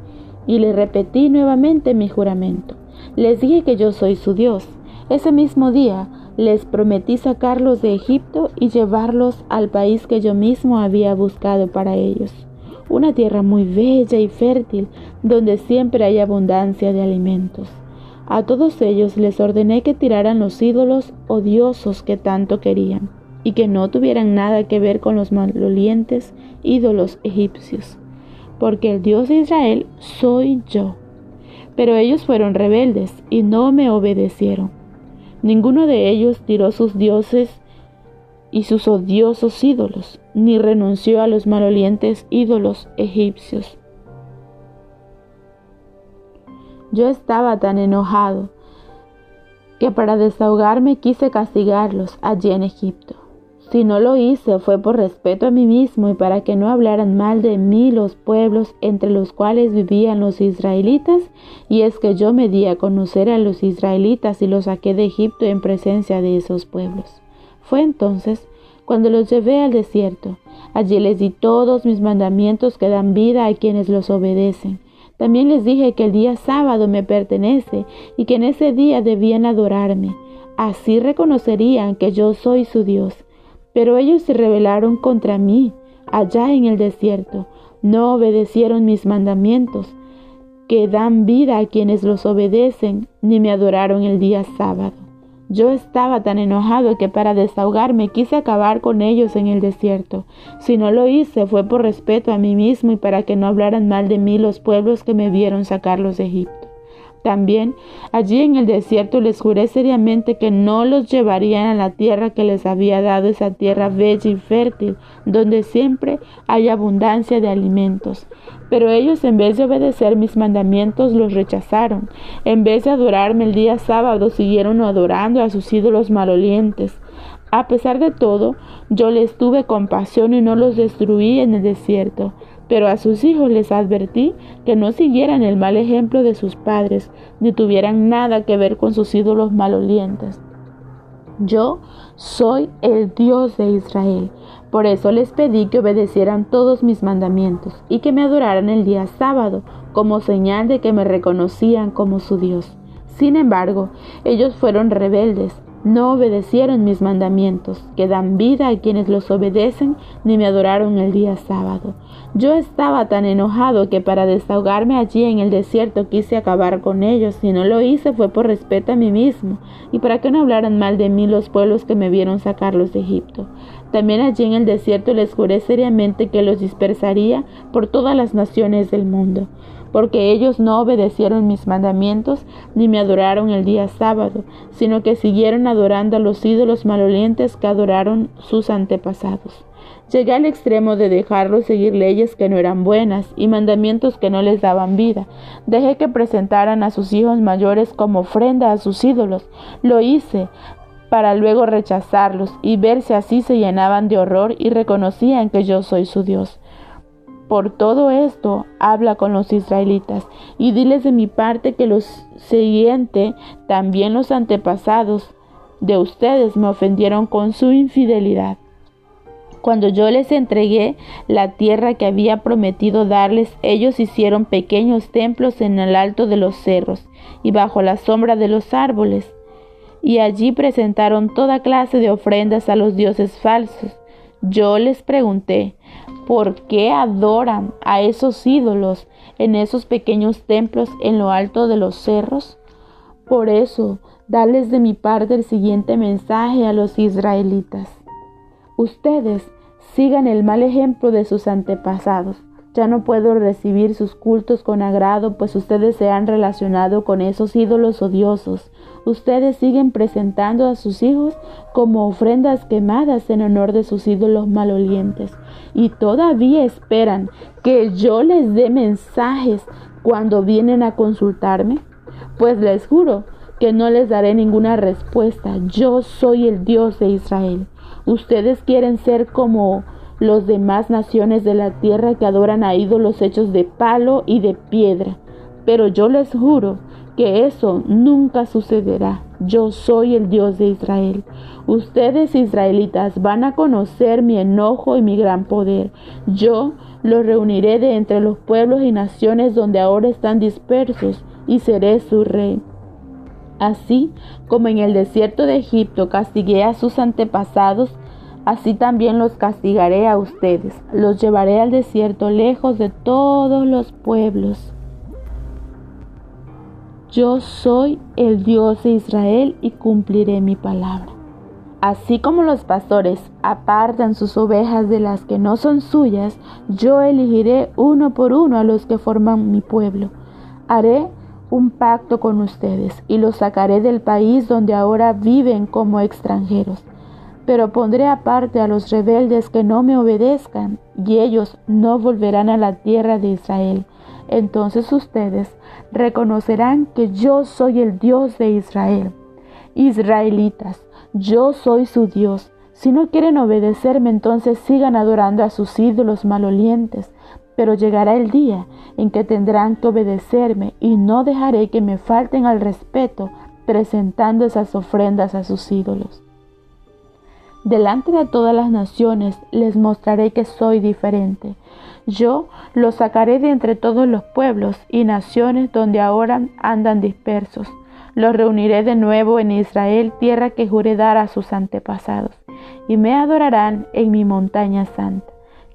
y les repetí nuevamente mi juramento. Les dije que yo soy su Dios. Ese mismo día les prometí sacarlos de Egipto y llevarlos al país que yo mismo había buscado para ellos. Una tierra muy bella y fértil, donde siempre hay abundancia de alimentos. A todos ellos les ordené que tiraran los ídolos odiosos que tanto querían, y que no tuvieran nada que ver con los malolientes ídolos egipcios, porque el Dios de Israel soy yo. Pero ellos fueron rebeldes y no me obedecieron. Ninguno de ellos tiró sus dioses y sus odiosos ídolos, ni renunció a los malolientes ídolos egipcios. Yo estaba tan enojado que para desahogarme quise castigarlos allí en Egipto. Si no lo hice fue por respeto a mí mismo y para que no hablaran mal de mí los pueblos entre los cuales vivían los israelitas, y es que yo me di a conocer a los israelitas y los saqué de Egipto en presencia de esos pueblos. Fue entonces cuando los llevé al desierto. Allí les di todos mis mandamientos que dan vida a quienes los obedecen también les dije que el día sábado me pertenece y que en ese día debían adorarme. Así reconocerían que yo soy su Dios. Pero ellos se rebelaron contra mí allá en el desierto. No obedecieron mis mandamientos, que dan vida a quienes los obedecen, ni me adoraron el día sábado. Yo estaba tan enojado que para desahogarme quise acabar con ellos en el desierto. Si no lo hice fue por respeto a mí mismo y para que no hablaran mal de mí los pueblos que me vieron sacarlos de Egipto. También allí en el desierto les juré seriamente que no los llevarían a la tierra que les había dado esa tierra bella y fértil, donde siempre hay abundancia de alimentos. Pero ellos en vez de obedecer mis mandamientos los rechazaron. En vez de adorarme el día sábado siguieron adorando a sus ídolos malolientes. A pesar de todo, yo les tuve compasión y no los destruí en el desierto. Pero a sus hijos les advertí que no siguieran el mal ejemplo de sus padres, ni tuvieran nada que ver con sus ídolos malolientes. Yo soy el Dios de Israel. Por eso les pedí que obedecieran todos mis mandamientos y que me adoraran el día sábado, como señal de que me reconocían como su Dios. Sin embargo, ellos fueron rebeldes no obedecieron mis mandamientos, que dan vida a quienes los obedecen, ni me adoraron el día sábado. Yo estaba tan enojado que para desahogarme allí en el desierto quise acabar con ellos. Si no lo hice fue por respeto a mí mismo, y para que no hablaran mal de mí los pueblos que me vieron sacarlos de Egipto. También allí en el desierto les juré seriamente que los dispersaría por todas las naciones del mundo porque ellos no obedecieron mis mandamientos ni me adoraron el día sábado, sino que siguieron adorando a los ídolos malolientes que adoraron sus antepasados. Llegué al extremo de dejarlos seguir leyes que no eran buenas y mandamientos que no les daban vida. Dejé que presentaran a sus hijos mayores como ofrenda a sus ídolos. Lo hice para luego rechazarlos y ver si así se llenaban de horror y reconocían que yo soy su Dios. Por todo esto, habla con los israelitas y diles de mi parte que lo siguiente, también los antepasados de ustedes me ofendieron con su infidelidad. Cuando yo les entregué la tierra que había prometido darles, ellos hicieron pequeños templos en el alto de los cerros y bajo la sombra de los árboles y allí presentaron toda clase de ofrendas a los dioses falsos. Yo les pregunté, ¿por qué adoran a esos ídolos en esos pequeños templos en lo alto de los cerros? Por eso, dales de mi parte el siguiente mensaje a los israelitas. Ustedes sigan el mal ejemplo de sus antepasados. Ya no puedo recibir sus cultos con agrado, pues ustedes se han relacionado con esos ídolos odiosos. Ustedes siguen presentando a sus hijos como ofrendas quemadas en honor de sus ídolos malolientes. Y todavía esperan que yo les dé mensajes cuando vienen a consultarme. Pues les juro que no les daré ninguna respuesta. Yo soy el Dios de Israel. Ustedes quieren ser como los demás naciones de la tierra que adoran a ídolos hechos de palo y de piedra. Pero yo les juro que eso nunca sucederá. Yo soy el Dios de Israel. Ustedes israelitas van a conocer mi enojo y mi gran poder. Yo los reuniré de entre los pueblos y naciones donde ahora están dispersos y seré su rey. Así como en el desierto de Egipto castigué a sus antepasados, así también los castigaré a ustedes. Los llevaré al desierto lejos de todos los pueblos. Yo soy el Dios de Israel y cumpliré mi palabra. Así como los pastores apartan sus ovejas de las que no son suyas, yo elegiré uno por uno a los que forman mi pueblo. Haré un pacto con ustedes y los sacaré del país donde ahora viven como extranjeros. Pero pondré aparte a los rebeldes que no me obedezcan y ellos no volverán a la tierra de Israel. Entonces ustedes reconocerán que yo soy el Dios de Israel. Israelitas, yo soy su Dios. Si no quieren obedecerme, entonces sigan adorando a sus ídolos malolientes pero llegará el día en que tendrán que obedecerme y no dejaré que me falten al respeto presentando esas ofrendas a sus ídolos. Delante de todas las naciones les mostraré que soy diferente. Yo los sacaré de entre todos los pueblos y naciones donde ahora andan dispersos. Los reuniré de nuevo en Israel, tierra que juré dar a sus antepasados, y me adorarán en mi montaña santa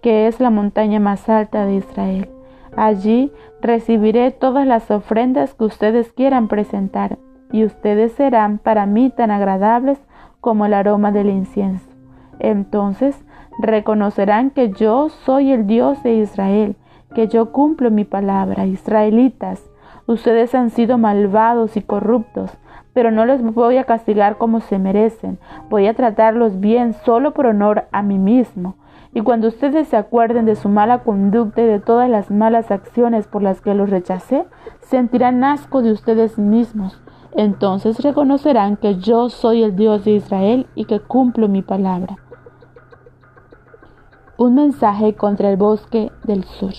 que es la montaña más alta de Israel. Allí recibiré todas las ofrendas que ustedes quieran presentar, y ustedes serán para mí tan agradables como el aroma del incienso. Entonces reconocerán que yo soy el Dios de Israel, que yo cumplo mi palabra. Israelitas, ustedes han sido malvados y corruptos, pero no les voy a castigar como se merecen. Voy a tratarlos bien solo por honor a mí mismo y cuando ustedes se acuerden de su mala conducta y de todas las malas acciones por las que los rechacé, sentirán asco de ustedes mismos. Entonces reconocerán que yo soy el Dios de Israel y que cumplo mi palabra. Un mensaje contra el bosque del sur.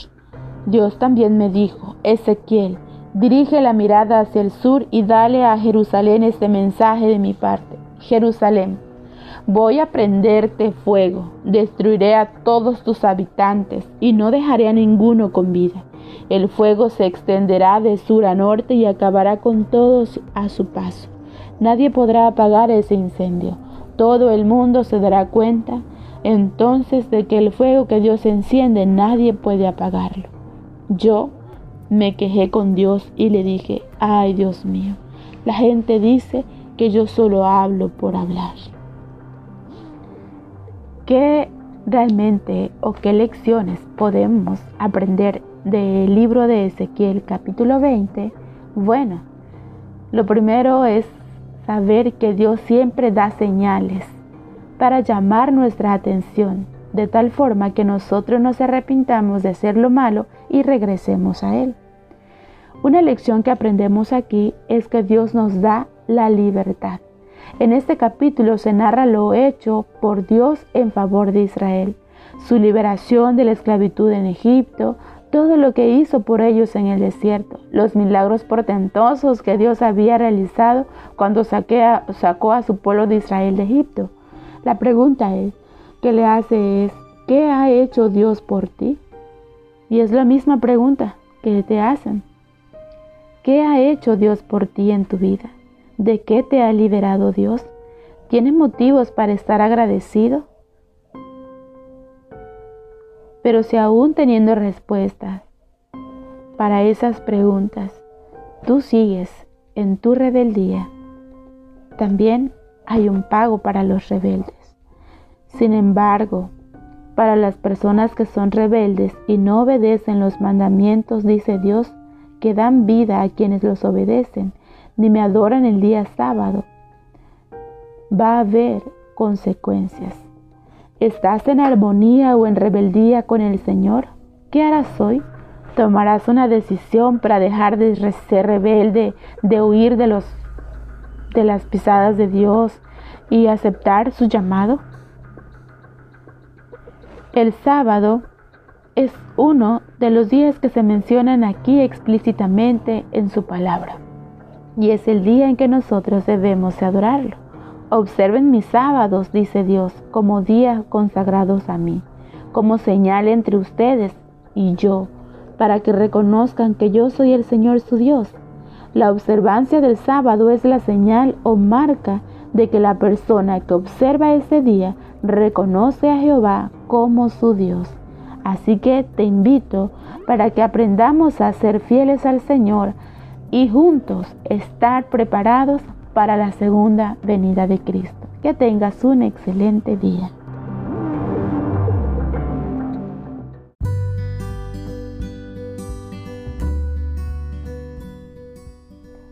Dios también me dijo, Ezequiel, dirige la mirada hacia el sur y dale a Jerusalén este mensaje de mi parte. Jerusalén, Voy a prenderte fuego, destruiré a todos tus habitantes y no dejaré a ninguno con vida. El fuego se extenderá de sur a norte y acabará con todos a su paso. Nadie podrá apagar ese incendio. Todo el mundo se dará cuenta entonces de que el fuego que Dios enciende nadie puede apagarlo. Yo me quejé con Dios y le dije, ay Dios mío, la gente dice que yo solo hablo por hablar. ¿Qué realmente o qué lecciones podemos aprender del libro de Ezequiel capítulo 20? Bueno, lo primero es saber que Dios siempre da señales para llamar nuestra atención, de tal forma que nosotros nos arrepintamos de hacer lo malo y regresemos a Él. Una lección que aprendemos aquí es que Dios nos da la libertad. En este capítulo se narra lo hecho por Dios en favor de Israel, su liberación de la esclavitud en Egipto, todo lo que hizo por ellos en el desierto, los milagros portentosos que Dios había realizado cuando sacó a su pueblo de Israel de Egipto. La pregunta es, ¿qué le hace es, ¿qué ha hecho Dios por ti? Y es la misma pregunta que te hacen. ¿Qué ha hecho Dios por ti en tu vida? ¿De qué te ha liberado Dios? ¿Tienes motivos para estar agradecido? Pero si aún teniendo respuestas para esas preguntas, tú sigues en tu rebeldía, también hay un pago para los rebeldes. Sin embargo, para las personas que son rebeldes y no obedecen los mandamientos, dice Dios, que dan vida a quienes los obedecen, ni me adoran el día sábado, va a haber consecuencias. ¿Estás en armonía o en rebeldía con el Señor? ¿Qué harás hoy? ¿Tomarás una decisión para dejar de ser rebelde, de huir de, los, de las pisadas de Dios y aceptar su llamado? El sábado es uno de los días que se mencionan aquí explícitamente en su palabra y es el día en que nosotros debemos adorarlo. Observen mis sábados, dice Dios, como días consagrados a mí, como señal entre ustedes y yo, para que reconozcan que yo soy el Señor su Dios. La observancia del sábado es la señal o marca de que la persona que observa ese día reconoce a Jehová como su Dios. Así que te invito para que aprendamos a ser fieles al Señor y juntos estar preparados para la segunda venida de Cristo. Que tengas un excelente día.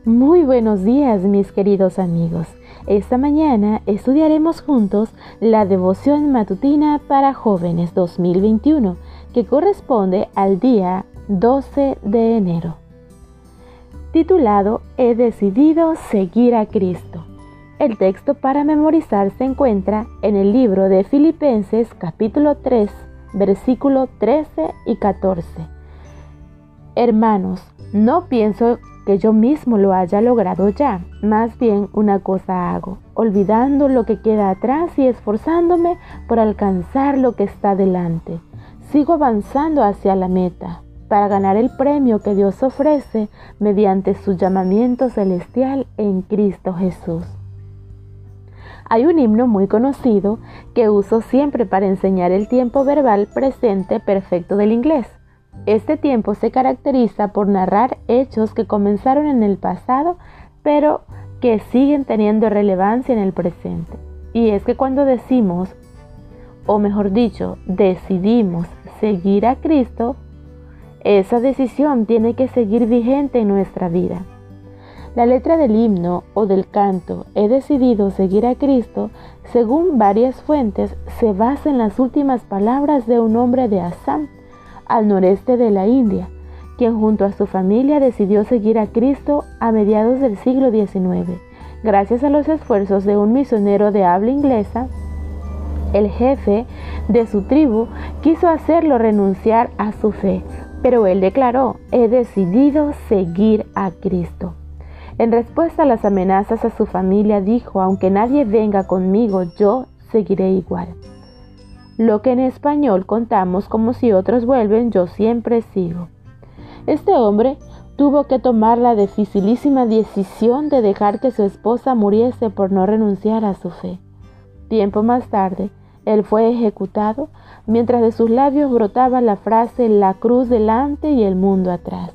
Muy buenos días mis queridos amigos. Esta mañana estudiaremos juntos la devoción matutina para jóvenes 2021 que corresponde al día 12 de enero titulado He decidido seguir a Cristo. El texto para memorizar se encuentra en el libro de Filipenses capítulo 3, versículo 13 y 14. Hermanos, no pienso que yo mismo lo haya logrado ya, más bien una cosa hago, olvidando lo que queda atrás y esforzándome por alcanzar lo que está delante. Sigo avanzando hacia la meta para ganar el premio que Dios ofrece mediante su llamamiento celestial en Cristo Jesús. Hay un himno muy conocido que uso siempre para enseñar el tiempo verbal presente perfecto del inglés. Este tiempo se caracteriza por narrar hechos que comenzaron en el pasado, pero que siguen teniendo relevancia en el presente. Y es que cuando decimos, o mejor dicho, decidimos seguir a Cristo, esa decisión tiene que seguir vigente en nuestra vida. La letra del himno o del canto He decidido seguir a Cristo, según varias fuentes, se basa en las últimas palabras de un hombre de Assam, al noreste de la India, quien junto a su familia decidió seguir a Cristo a mediados del siglo XIX. Gracias a los esfuerzos de un misionero de habla inglesa, el jefe de su tribu quiso hacerlo renunciar a su fe, pero él declaró, he decidido seguir a Cristo. En respuesta a las amenazas a su familia dijo, aunque nadie venga conmigo, yo seguiré igual. Lo que en español contamos como si otros vuelven, yo siempre sigo. Este hombre tuvo que tomar la dificilísima decisión de dejar que su esposa muriese por no renunciar a su fe. Tiempo más tarde, él fue ejecutado mientras de sus labios brotaba la frase la cruz delante y el mundo atrás.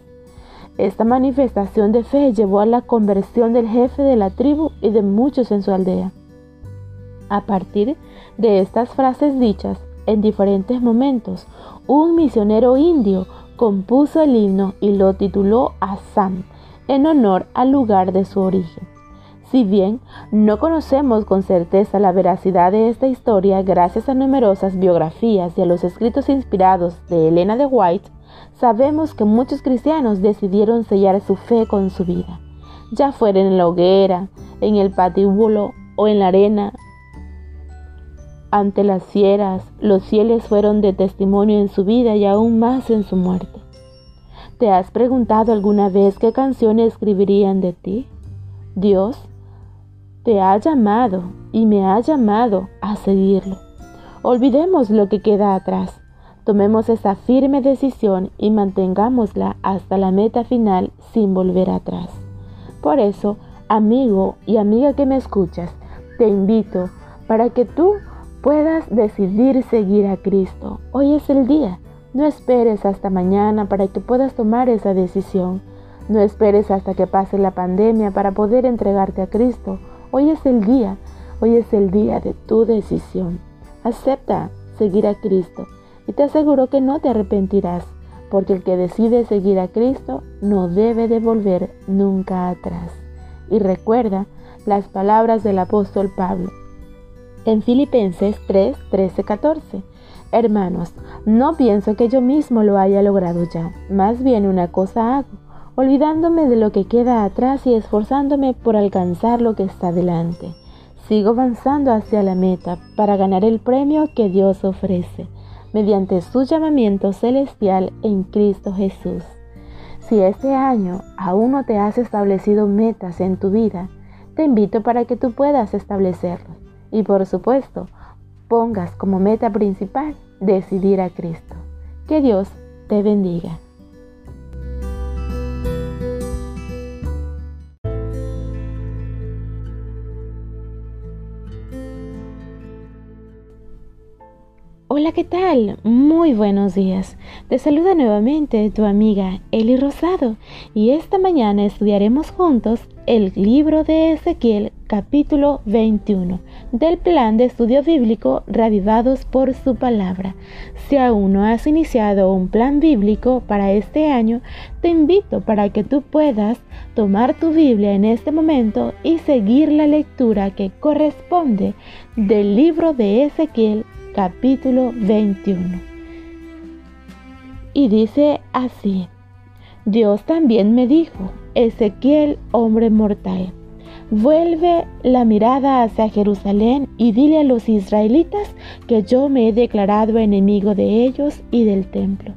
Esta manifestación de fe llevó a la conversión del jefe de la tribu y de muchos en su aldea. A partir de estas frases dichas en diferentes momentos, un misionero indio compuso el himno y lo tituló Assam en honor al lugar de su origen. Si bien no conocemos con certeza la veracidad de esta historia gracias a numerosas biografías y a los escritos inspirados de Elena de White, sabemos que muchos cristianos decidieron sellar su fe con su vida, ya fuera en la hoguera, en el patíbulo o en la arena. Ante las fieras, los fieles fueron de testimonio en su vida y aún más en su muerte. ¿Te has preguntado alguna vez qué canciones escribirían de ti? Dios te ha llamado y me ha llamado a seguirlo. Olvidemos lo que queda atrás. Tomemos esa firme decisión y mantengámosla hasta la meta final sin volver atrás. Por eso, amigo y amiga que me escuchas, te invito para que tú puedas decidir seguir a Cristo. Hoy es el día. No esperes hasta mañana para que puedas tomar esa decisión. No esperes hasta que pase la pandemia para poder entregarte a Cristo. Hoy es el día. Hoy es el día de tu decisión. Acepta seguir a Cristo y te aseguro que no te arrepentirás, porque el que decide seguir a Cristo no debe de volver nunca atrás. Y recuerda las palabras del apóstol Pablo en Filipenses 3, 13, 14. Hermanos, no pienso que yo mismo lo haya logrado ya, más bien una cosa hago, olvidándome de lo que queda atrás y esforzándome por alcanzar lo que está delante. Sigo avanzando hacia la meta para ganar el premio que Dios ofrece, mediante su llamamiento celestial en Cristo Jesús. Si este año aún no te has establecido metas en tu vida, te invito para que tú puedas establecerlo y por supuesto, pongas como meta principal decidir a Cristo. Que Dios te bendiga. Hola, ¿qué tal? Muy buenos días. Te saluda nuevamente tu amiga Eli Rosado y esta mañana estudiaremos juntos el libro de Ezequiel capítulo 21 del plan de estudio bíblico Reavivados por su palabra. Si aún no has iniciado un plan bíblico para este año, te invito para que tú puedas tomar tu Biblia en este momento y seguir la lectura que corresponde del libro de Ezequiel capítulo 21. Y dice así, Dios también me dijo, Ezequiel, hombre mortal, vuelve la mirada hacia Jerusalén y dile a los israelitas que yo me he declarado enemigo de ellos y del templo.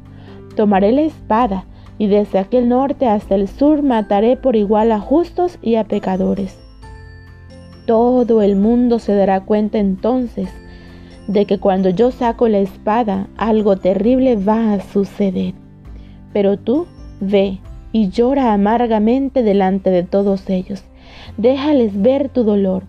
Tomaré la espada y desde aquel norte hasta el sur mataré por igual a justos y a pecadores. Todo el mundo se dará cuenta entonces de que cuando yo saco la espada algo terrible va a suceder. Pero tú ve y llora amargamente delante de todos ellos. Déjales ver tu dolor.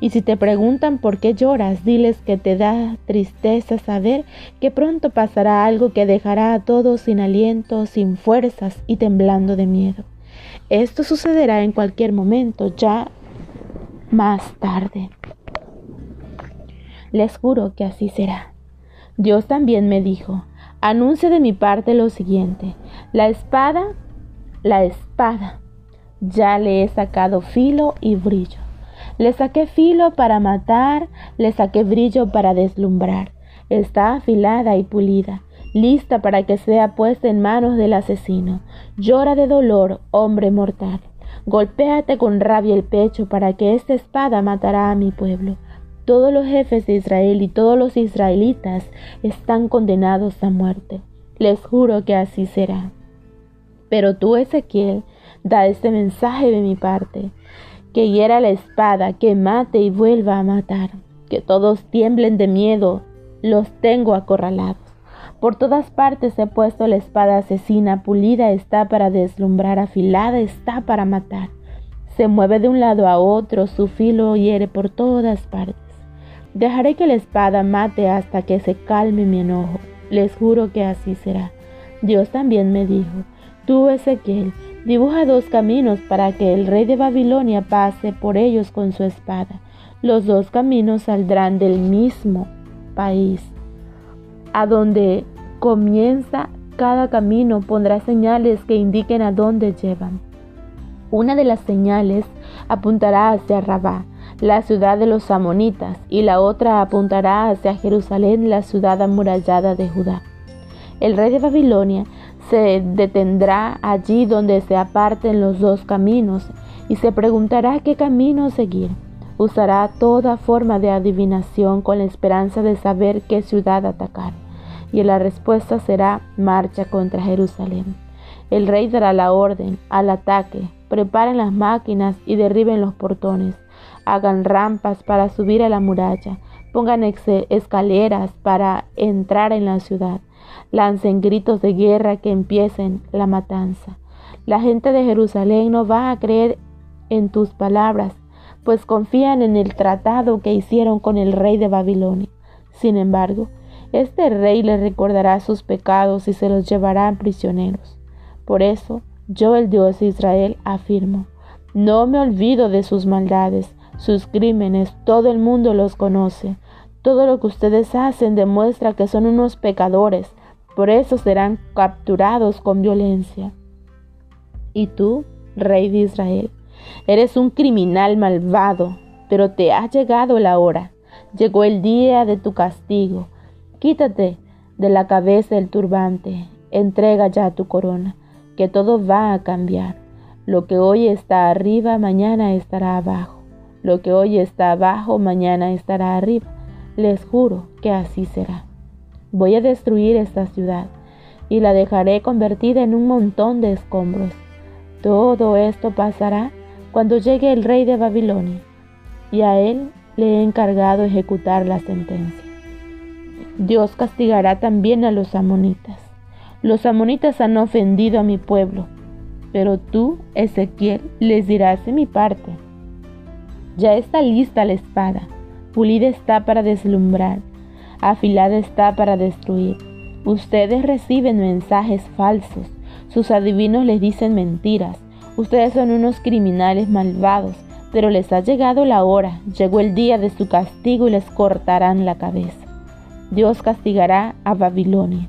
Y si te preguntan por qué lloras, diles que te da tristeza saber que pronto pasará algo que dejará a todos sin aliento, sin fuerzas y temblando de miedo. Esto sucederá en cualquier momento, ya más tarde. Les juro que así será. Dios también me dijo, anuncia de mi parte lo siguiente, la espada, la espada, ya le he sacado filo y brillo. Le saqué filo para matar, le saqué brillo para deslumbrar. Está afilada y pulida, lista para que sea puesta en manos del asesino. Llora de dolor, hombre mortal. Golpéate con rabia el pecho para que esta espada matará a mi pueblo todos los jefes de Israel y todos los israelitas están condenados a muerte. Les juro que así será. Pero tú, Ezequiel, da este mensaje de mi parte, que hiera la espada, que mate y vuelva a matar, que todos tiemblen de miedo, los tengo acorralados. Por todas partes he puesto la espada asesina, pulida está para deslumbrar, afilada está para matar. Se mueve de un lado a otro, su filo hiere por todas partes. Dejaré que la espada mate hasta que se calme mi enojo. Les juro que así será. Dios también me dijo, tú Ezequiel, dibuja dos caminos para que el rey de Babilonia pase por ellos con su espada. Los dos caminos saldrán del mismo país. A donde comienza cada camino pondrá señales que indiquen a dónde llevan. Una de las señales apuntará hacia Rabá la ciudad de los amonitas, y la otra apuntará hacia Jerusalén, la ciudad amurallada de Judá. El rey de Babilonia se detendrá allí donde se aparten los dos caminos y se preguntará qué camino seguir. Usará toda forma de adivinación con la esperanza de saber qué ciudad atacar. Y la respuesta será marcha contra Jerusalén. El rey dará la orden al ataque, preparen las máquinas y derriben los portones hagan rampas para subir a la muralla, pongan escaleras para entrar en la ciudad, lancen gritos de guerra que empiecen la matanza. La gente de Jerusalén no va a creer en tus palabras, pues confían en el tratado que hicieron con el rey de Babilonia. Sin embargo, este rey les recordará sus pecados y se los llevará prisioneros. Por eso, yo el Dios de Israel afirmo, no me olvido de sus maldades, sus crímenes, todo el mundo los conoce. Todo lo que ustedes hacen demuestra que son unos pecadores, por eso serán capturados con violencia. Y tú, rey de Israel, eres un criminal malvado, pero te ha llegado la hora, llegó el día de tu castigo. Quítate de la cabeza el turbante, entrega ya tu corona, que todo va a cambiar. Lo que hoy está arriba, mañana estará abajo. Lo que hoy está abajo, mañana estará arriba. Les juro que así será. Voy a destruir esta ciudad y la dejaré convertida en un montón de escombros. Todo esto pasará cuando llegue el rey de Babilonia, y a él le he encargado ejecutar la sentencia. Dios castigará también a los amonitas. Los amonitas han ofendido a mi pueblo, pero tú, Ezequiel, les dirás de mi parte. Ya está lista la espada, pulida está para deslumbrar, afilada está para destruir. Ustedes reciben mensajes falsos, sus adivinos les dicen mentiras, ustedes son unos criminales malvados, pero les ha llegado la hora, llegó el día de su castigo y les cortarán la cabeza. Dios castigará a Babilonia.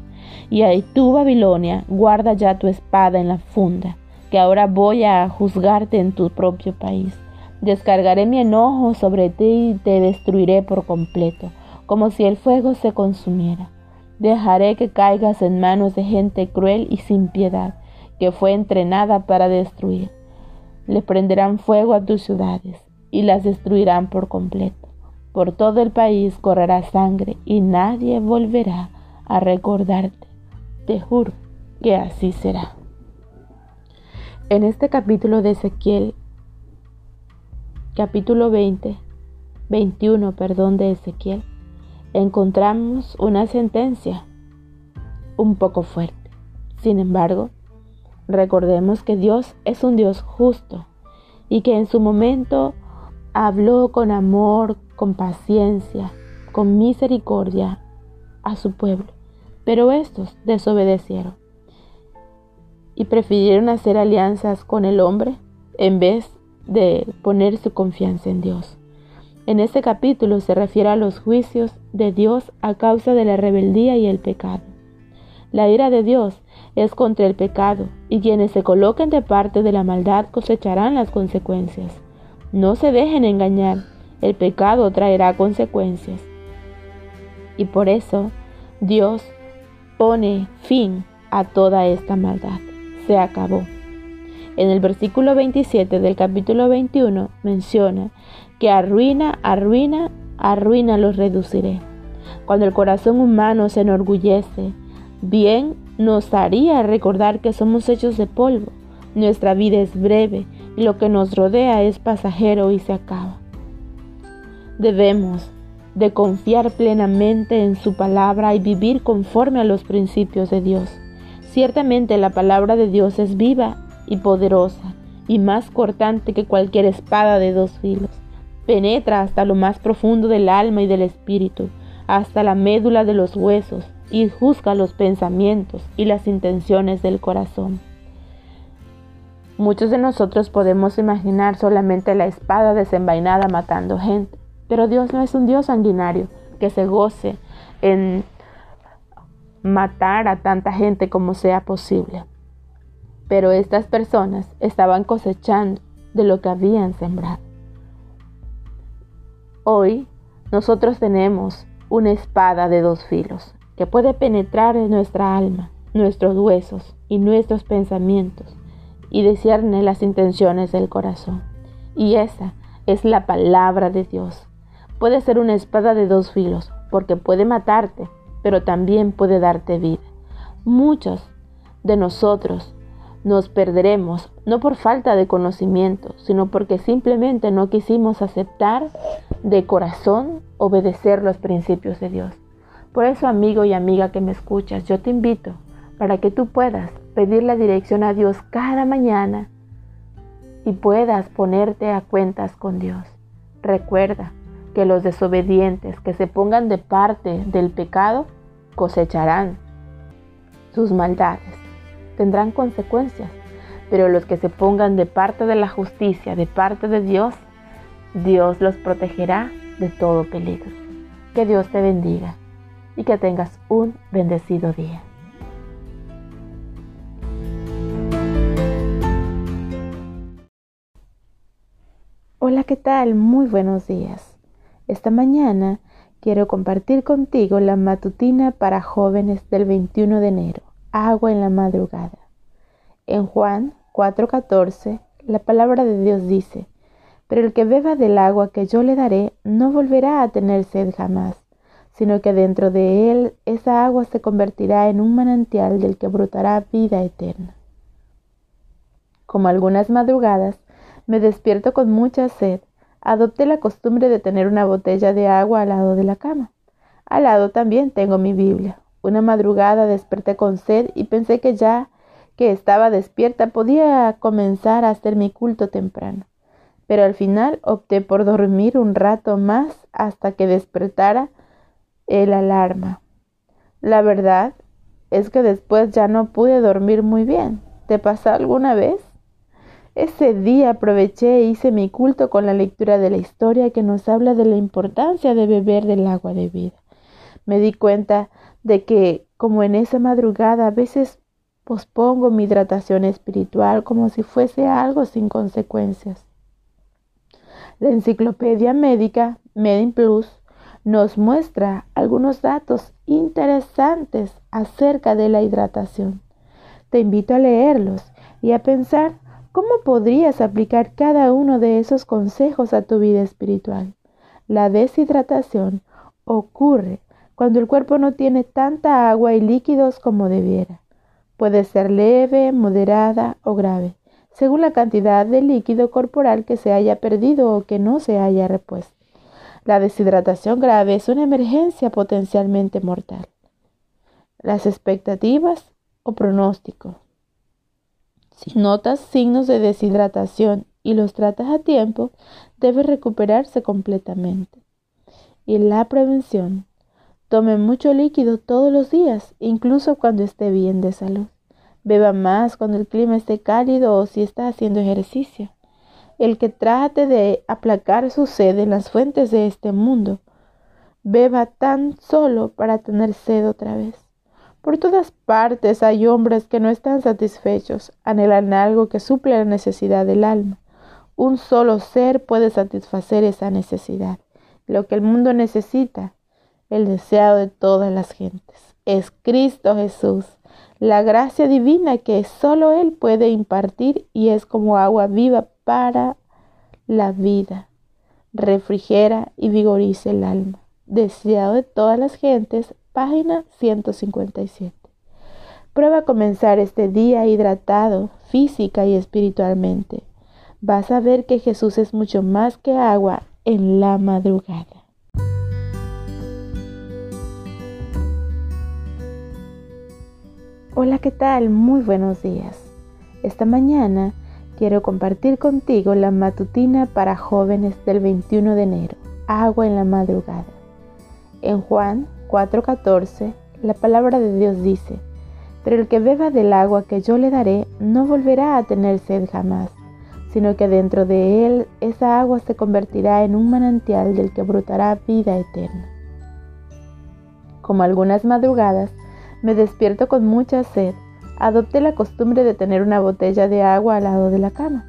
Y ahí tú, Babilonia, guarda ya tu espada en la funda, que ahora voy a juzgarte en tu propio país. Descargaré mi enojo sobre ti y te destruiré por completo, como si el fuego se consumiera. Dejaré que caigas en manos de gente cruel y sin piedad, que fue entrenada para destruir. Le prenderán fuego a tus ciudades y las destruirán por completo. Por todo el país correrá sangre y nadie volverá a recordarte. Te juro que así será. En este capítulo de Ezequiel capítulo 20, 21, perdón, de Ezequiel, encontramos una sentencia un poco fuerte. Sin embargo, recordemos que Dios es un Dios justo y que en su momento habló con amor, con paciencia, con misericordia a su pueblo. Pero estos desobedecieron y prefirieron hacer alianzas con el hombre en vez de poner su confianza en Dios. En este capítulo se refiere a los juicios de Dios a causa de la rebeldía y el pecado. La ira de Dios es contra el pecado, y quienes se coloquen de parte de la maldad cosecharán las consecuencias. No se dejen engañar, el pecado traerá consecuencias. Y por eso Dios pone fin a toda esta maldad. Se acabó. En el versículo 27 del capítulo 21 menciona que arruina, arruina, arruina los reduciré. Cuando el corazón humano se enorgullece, bien nos haría recordar que somos hechos de polvo. Nuestra vida es breve y lo que nos rodea es pasajero y se acaba. Debemos de confiar plenamente en su palabra y vivir conforme a los principios de Dios. Ciertamente la palabra de Dios es viva y poderosa, y más cortante que cualquier espada de dos filos. Penetra hasta lo más profundo del alma y del espíritu, hasta la médula de los huesos, y juzga los pensamientos y las intenciones del corazón. Muchos de nosotros podemos imaginar solamente la espada desenvainada matando gente, pero Dios no es un Dios sanguinario que se goce en matar a tanta gente como sea posible. Pero estas personas estaban cosechando de lo que habían sembrado. Hoy nosotros tenemos una espada de dos filos que puede penetrar en nuestra alma, nuestros huesos y nuestros pensamientos y discierne las intenciones del corazón. Y esa es la palabra de Dios. Puede ser una espada de dos filos porque puede matarte, pero también puede darte vida. Muchos de nosotros nos perderemos, no por falta de conocimiento, sino porque simplemente no quisimos aceptar de corazón obedecer los principios de Dios. Por eso, amigo y amiga que me escuchas, yo te invito para que tú puedas pedir la dirección a Dios cada mañana y puedas ponerte a cuentas con Dios. Recuerda que los desobedientes que se pongan de parte del pecado cosecharán sus maldades. Tendrán consecuencias, pero los que se pongan de parte de la justicia, de parte de Dios, Dios los protegerá de todo peligro. Que Dios te bendiga y que tengas un bendecido día. Hola, ¿qué tal? Muy buenos días. Esta mañana quiero compartir contigo la matutina para jóvenes del 21 de enero, agua en la madrugada. En Juan 4:14, la palabra de Dios dice, pero el que beba del agua que yo le daré no volverá a tener sed jamás, sino que dentro de él esa agua se convertirá en un manantial del que brotará vida eterna. Como algunas madrugadas, me despierto con mucha sed. Adopté la costumbre de tener una botella de agua al lado de la cama. Al lado también tengo mi Biblia. Una madrugada desperté con sed y pensé que ya que estaba despierta podía comenzar a hacer mi culto temprano pero al final opté por dormir un rato más hasta que despertara el alarma. La verdad es que después ya no pude dormir muy bien. ¿Te pasó alguna vez? Ese día aproveché e hice mi culto con la lectura de la historia que nos habla de la importancia de beber del agua de vida. Me di cuenta de que, como en esa madrugada, a veces pospongo mi hidratación espiritual como si fuese algo sin consecuencias. La enciclopedia médica Medin Plus nos muestra algunos datos interesantes acerca de la hidratación. Te invito a leerlos y a pensar cómo podrías aplicar cada uno de esos consejos a tu vida espiritual. La deshidratación ocurre cuando el cuerpo no tiene tanta agua y líquidos como debiera. Puede ser leve, moderada o grave según la cantidad de líquido corporal que se haya perdido o que no se haya repuesto. La deshidratación grave es una emergencia potencialmente mortal. Las expectativas o pronósticos. Si notas signos de deshidratación y los tratas a tiempo, debe recuperarse completamente. Y la prevención. Tome mucho líquido todos los días, incluso cuando esté bien de salud. Beba más cuando el clima esté cálido o si está haciendo ejercicio. El que trate de aplacar su sed en las fuentes de este mundo, beba tan solo para tener sed otra vez. Por todas partes hay hombres que no están satisfechos, anhelan algo que suple la necesidad del alma. Un solo ser puede satisfacer esa necesidad. Lo que el mundo necesita, el deseado de todas las gentes, es Cristo Jesús la gracia divina que solo Él puede impartir y es como agua viva para la vida. Refrigera y vigoriza el alma. Deseado de todas las gentes, página 157. Prueba a comenzar este día hidratado física y espiritualmente. Vas a ver que Jesús es mucho más que agua en la madrugada. Hola, ¿qué tal? Muy buenos días. Esta mañana quiero compartir contigo la matutina para jóvenes del 21 de enero, agua en la madrugada. En Juan 4:14, la palabra de Dios dice, pero el que beba del agua que yo le daré no volverá a tener sed jamás, sino que dentro de él esa agua se convertirá en un manantial del que brotará vida eterna. Como algunas madrugadas, me despierto con mucha sed. Adopté la costumbre de tener una botella de agua al lado de la cama.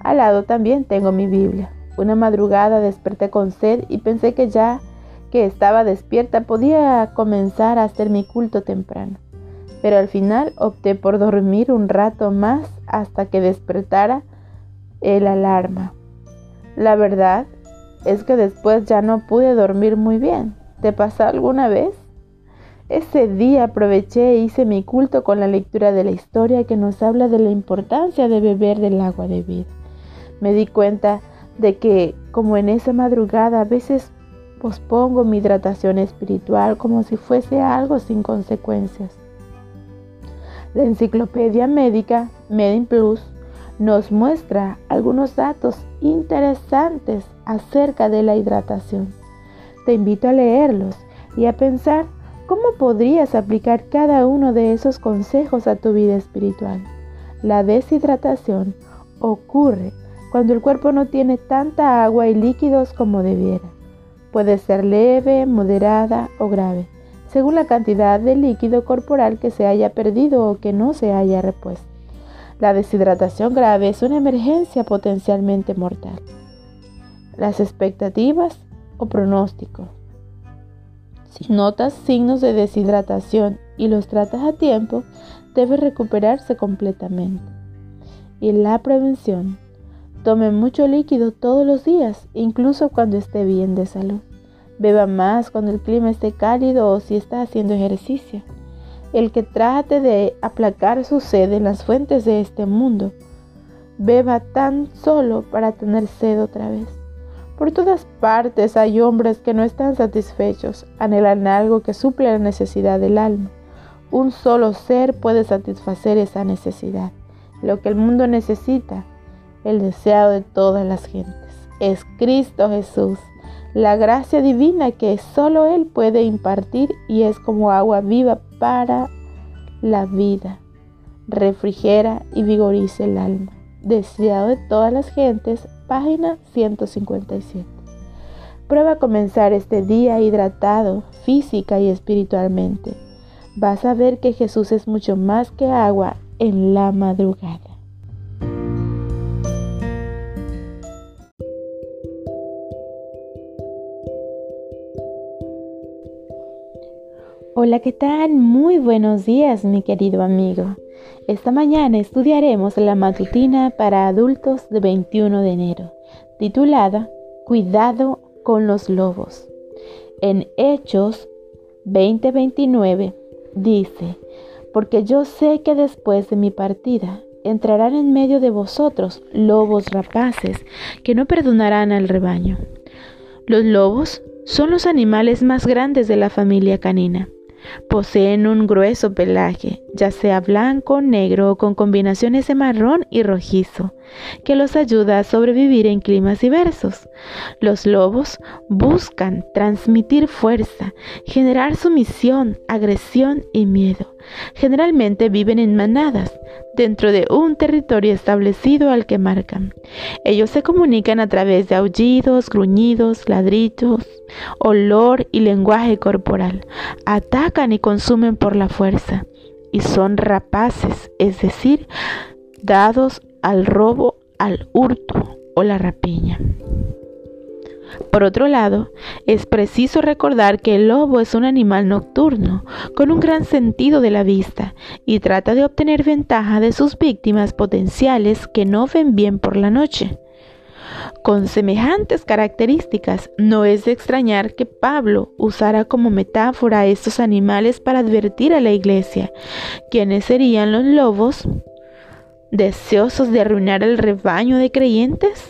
Al lado también tengo mi Biblia. Una madrugada desperté con sed y pensé que ya que estaba despierta podía comenzar a hacer mi culto temprano. Pero al final opté por dormir un rato más hasta que despertara el alarma. La verdad es que después ya no pude dormir muy bien. ¿Te pasó alguna vez? Ese día aproveché e hice mi culto con la lectura de la historia que nos habla de la importancia de beber del agua de vida. Me di cuenta de que, como en esa madrugada, a veces pospongo mi hidratación espiritual como si fuese algo sin consecuencias. La enciclopedia médica Medin Plus nos muestra algunos datos interesantes acerca de la hidratación. Te invito a leerlos y a pensar cómo podrías aplicar cada uno de esos consejos a tu vida espiritual. La deshidratación ocurre cuando el cuerpo no tiene tanta agua y líquidos como debiera. Puede ser leve, moderada o grave, según la cantidad de líquido corporal que se haya perdido o que no se haya repuesto. La deshidratación grave es una emergencia potencialmente mortal. Las expectativas o pronóstico. Si notas signos de deshidratación y los tratas a tiempo, debe recuperarse completamente. Y la prevención. Tome mucho líquido todos los días, incluso cuando esté bien de salud. Beba más cuando el clima esté cálido o si está haciendo ejercicio. El que trate de aplacar su sed en las fuentes de este mundo, beba tan solo para tener sed otra vez. Por todas partes hay hombres que no están satisfechos, anhelan algo que suple la necesidad del alma. Un solo ser puede satisfacer esa necesidad. Lo que el mundo necesita el deseado de todas las gentes. Es Cristo Jesús, la gracia divina que solo Él puede impartir y es como agua viva para la vida. Refrigera y vigoriza el alma. Deseado de todas las gentes, página 157. Prueba a comenzar este día hidratado física y espiritualmente. Vas a ver que Jesús es mucho más que agua en la madrugada. Hola, ¿qué tal? Muy buenos días, mi querido amigo. Esta mañana estudiaremos la matutina para adultos de 21 de enero, titulada Cuidado con los lobos. En Hechos 20:29 dice, porque yo sé que después de mi partida entrarán en medio de vosotros lobos rapaces que no perdonarán al rebaño. Los lobos son los animales más grandes de la familia canina Poseen un grueso pelaje, ya sea blanco, negro o con combinaciones de marrón y rojizo, que los ayuda a sobrevivir en climas diversos. Los lobos buscan transmitir fuerza, generar sumisión, agresión y miedo. Generalmente viven en manadas, dentro de un territorio establecido al que marcan. Ellos se comunican a través de aullidos, gruñidos, ladrillos, olor y lenguaje corporal. Atacan y consumen por la fuerza. Y son rapaces, es decir, dados al robo, al hurto o la rapiña. Por otro lado, es preciso recordar que el lobo es un animal nocturno, con un gran sentido de la vista, y trata de obtener ventaja de sus víctimas potenciales que no ven bien por la noche. Con semejantes características, no es de extrañar que Pablo usara como metáfora a estos animales para advertir a la iglesia, quienes serían los lobos, deseosos de arruinar el rebaño de creyentes.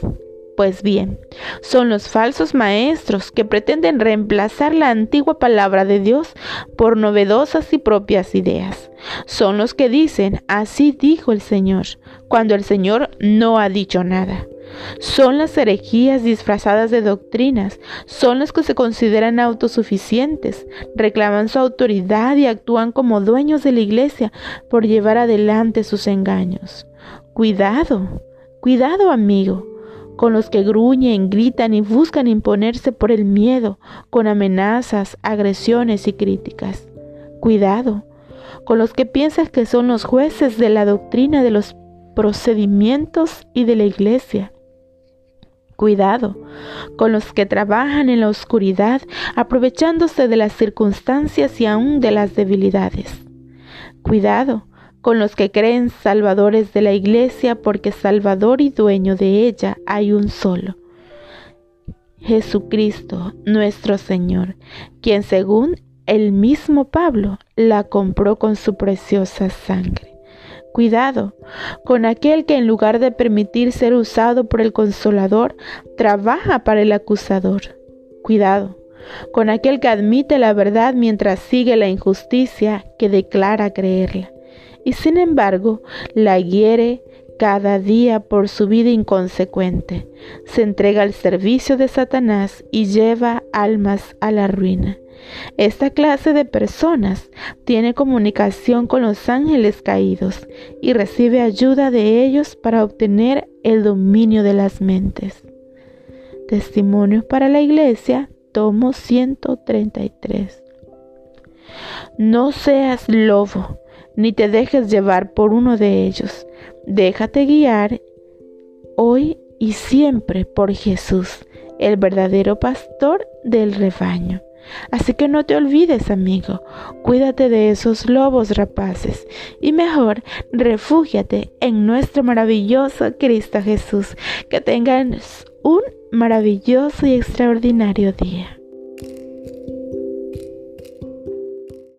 Pues bien, son los falsos maestros que pretenden reemplazar la antigua palabra de Dios por novedosas y propias ideas. Son los que dicen, así dijo el Señor, cuando el Señor no ha dicho nada. Son las herejías disfrazadas de doctrinas, son los que se consideran autosuficientes, reclaman su autoridad y actúan como dueños de la iglesia por llevar adelante sus engaños. Cuidado, cuidado amigo con los que gruñen, gritan y buscan imponerse por el miedo, con amenazas, agresiones y críticas. Cuidado con los que piensan que son los jueces de la doctrina de los procedimientos y de la iglesia. Cuidado con los que trabajan en la oscuridad aprovechándose de las circunstancias y aún de las debilidades. Cuidado con los que creen salvadores de la iglesia, porque salvador y dueño de ella hay un solo. Jesucristo, nuestro Señor, quien según el mismo Pablo la compró con su preciosa sangre. Cuidado con aquel que en lugar de permitir ser usado por el consolador, trabaja para el acusador. Cuidado con aquel que admite la verdad mientras sigue la injusticia que declara creerla y sin embargo la hiere cada día por su vida inconsecuente, se entrega al servicio de Satanás y lleva almas a la ruina. Esta clase de personas tiene comunicación con los ángeles caídos y recibe ayuda de ellos para obtener el dominio de las mentes. Testimonios para la Iglesia, tomo 133. No seas lobo, ni te dejes llevar por uno de ellos. Déjate guiar hoy y siempre por Jesús, el verdadero pastor del rebaño. Así que no te olvides, amigo, cuídate de esos lobos rapaces y mejor refúgiate en nuestro maravilloso Cristo Jesús. Que tengas un maravilloso y extraordinario día.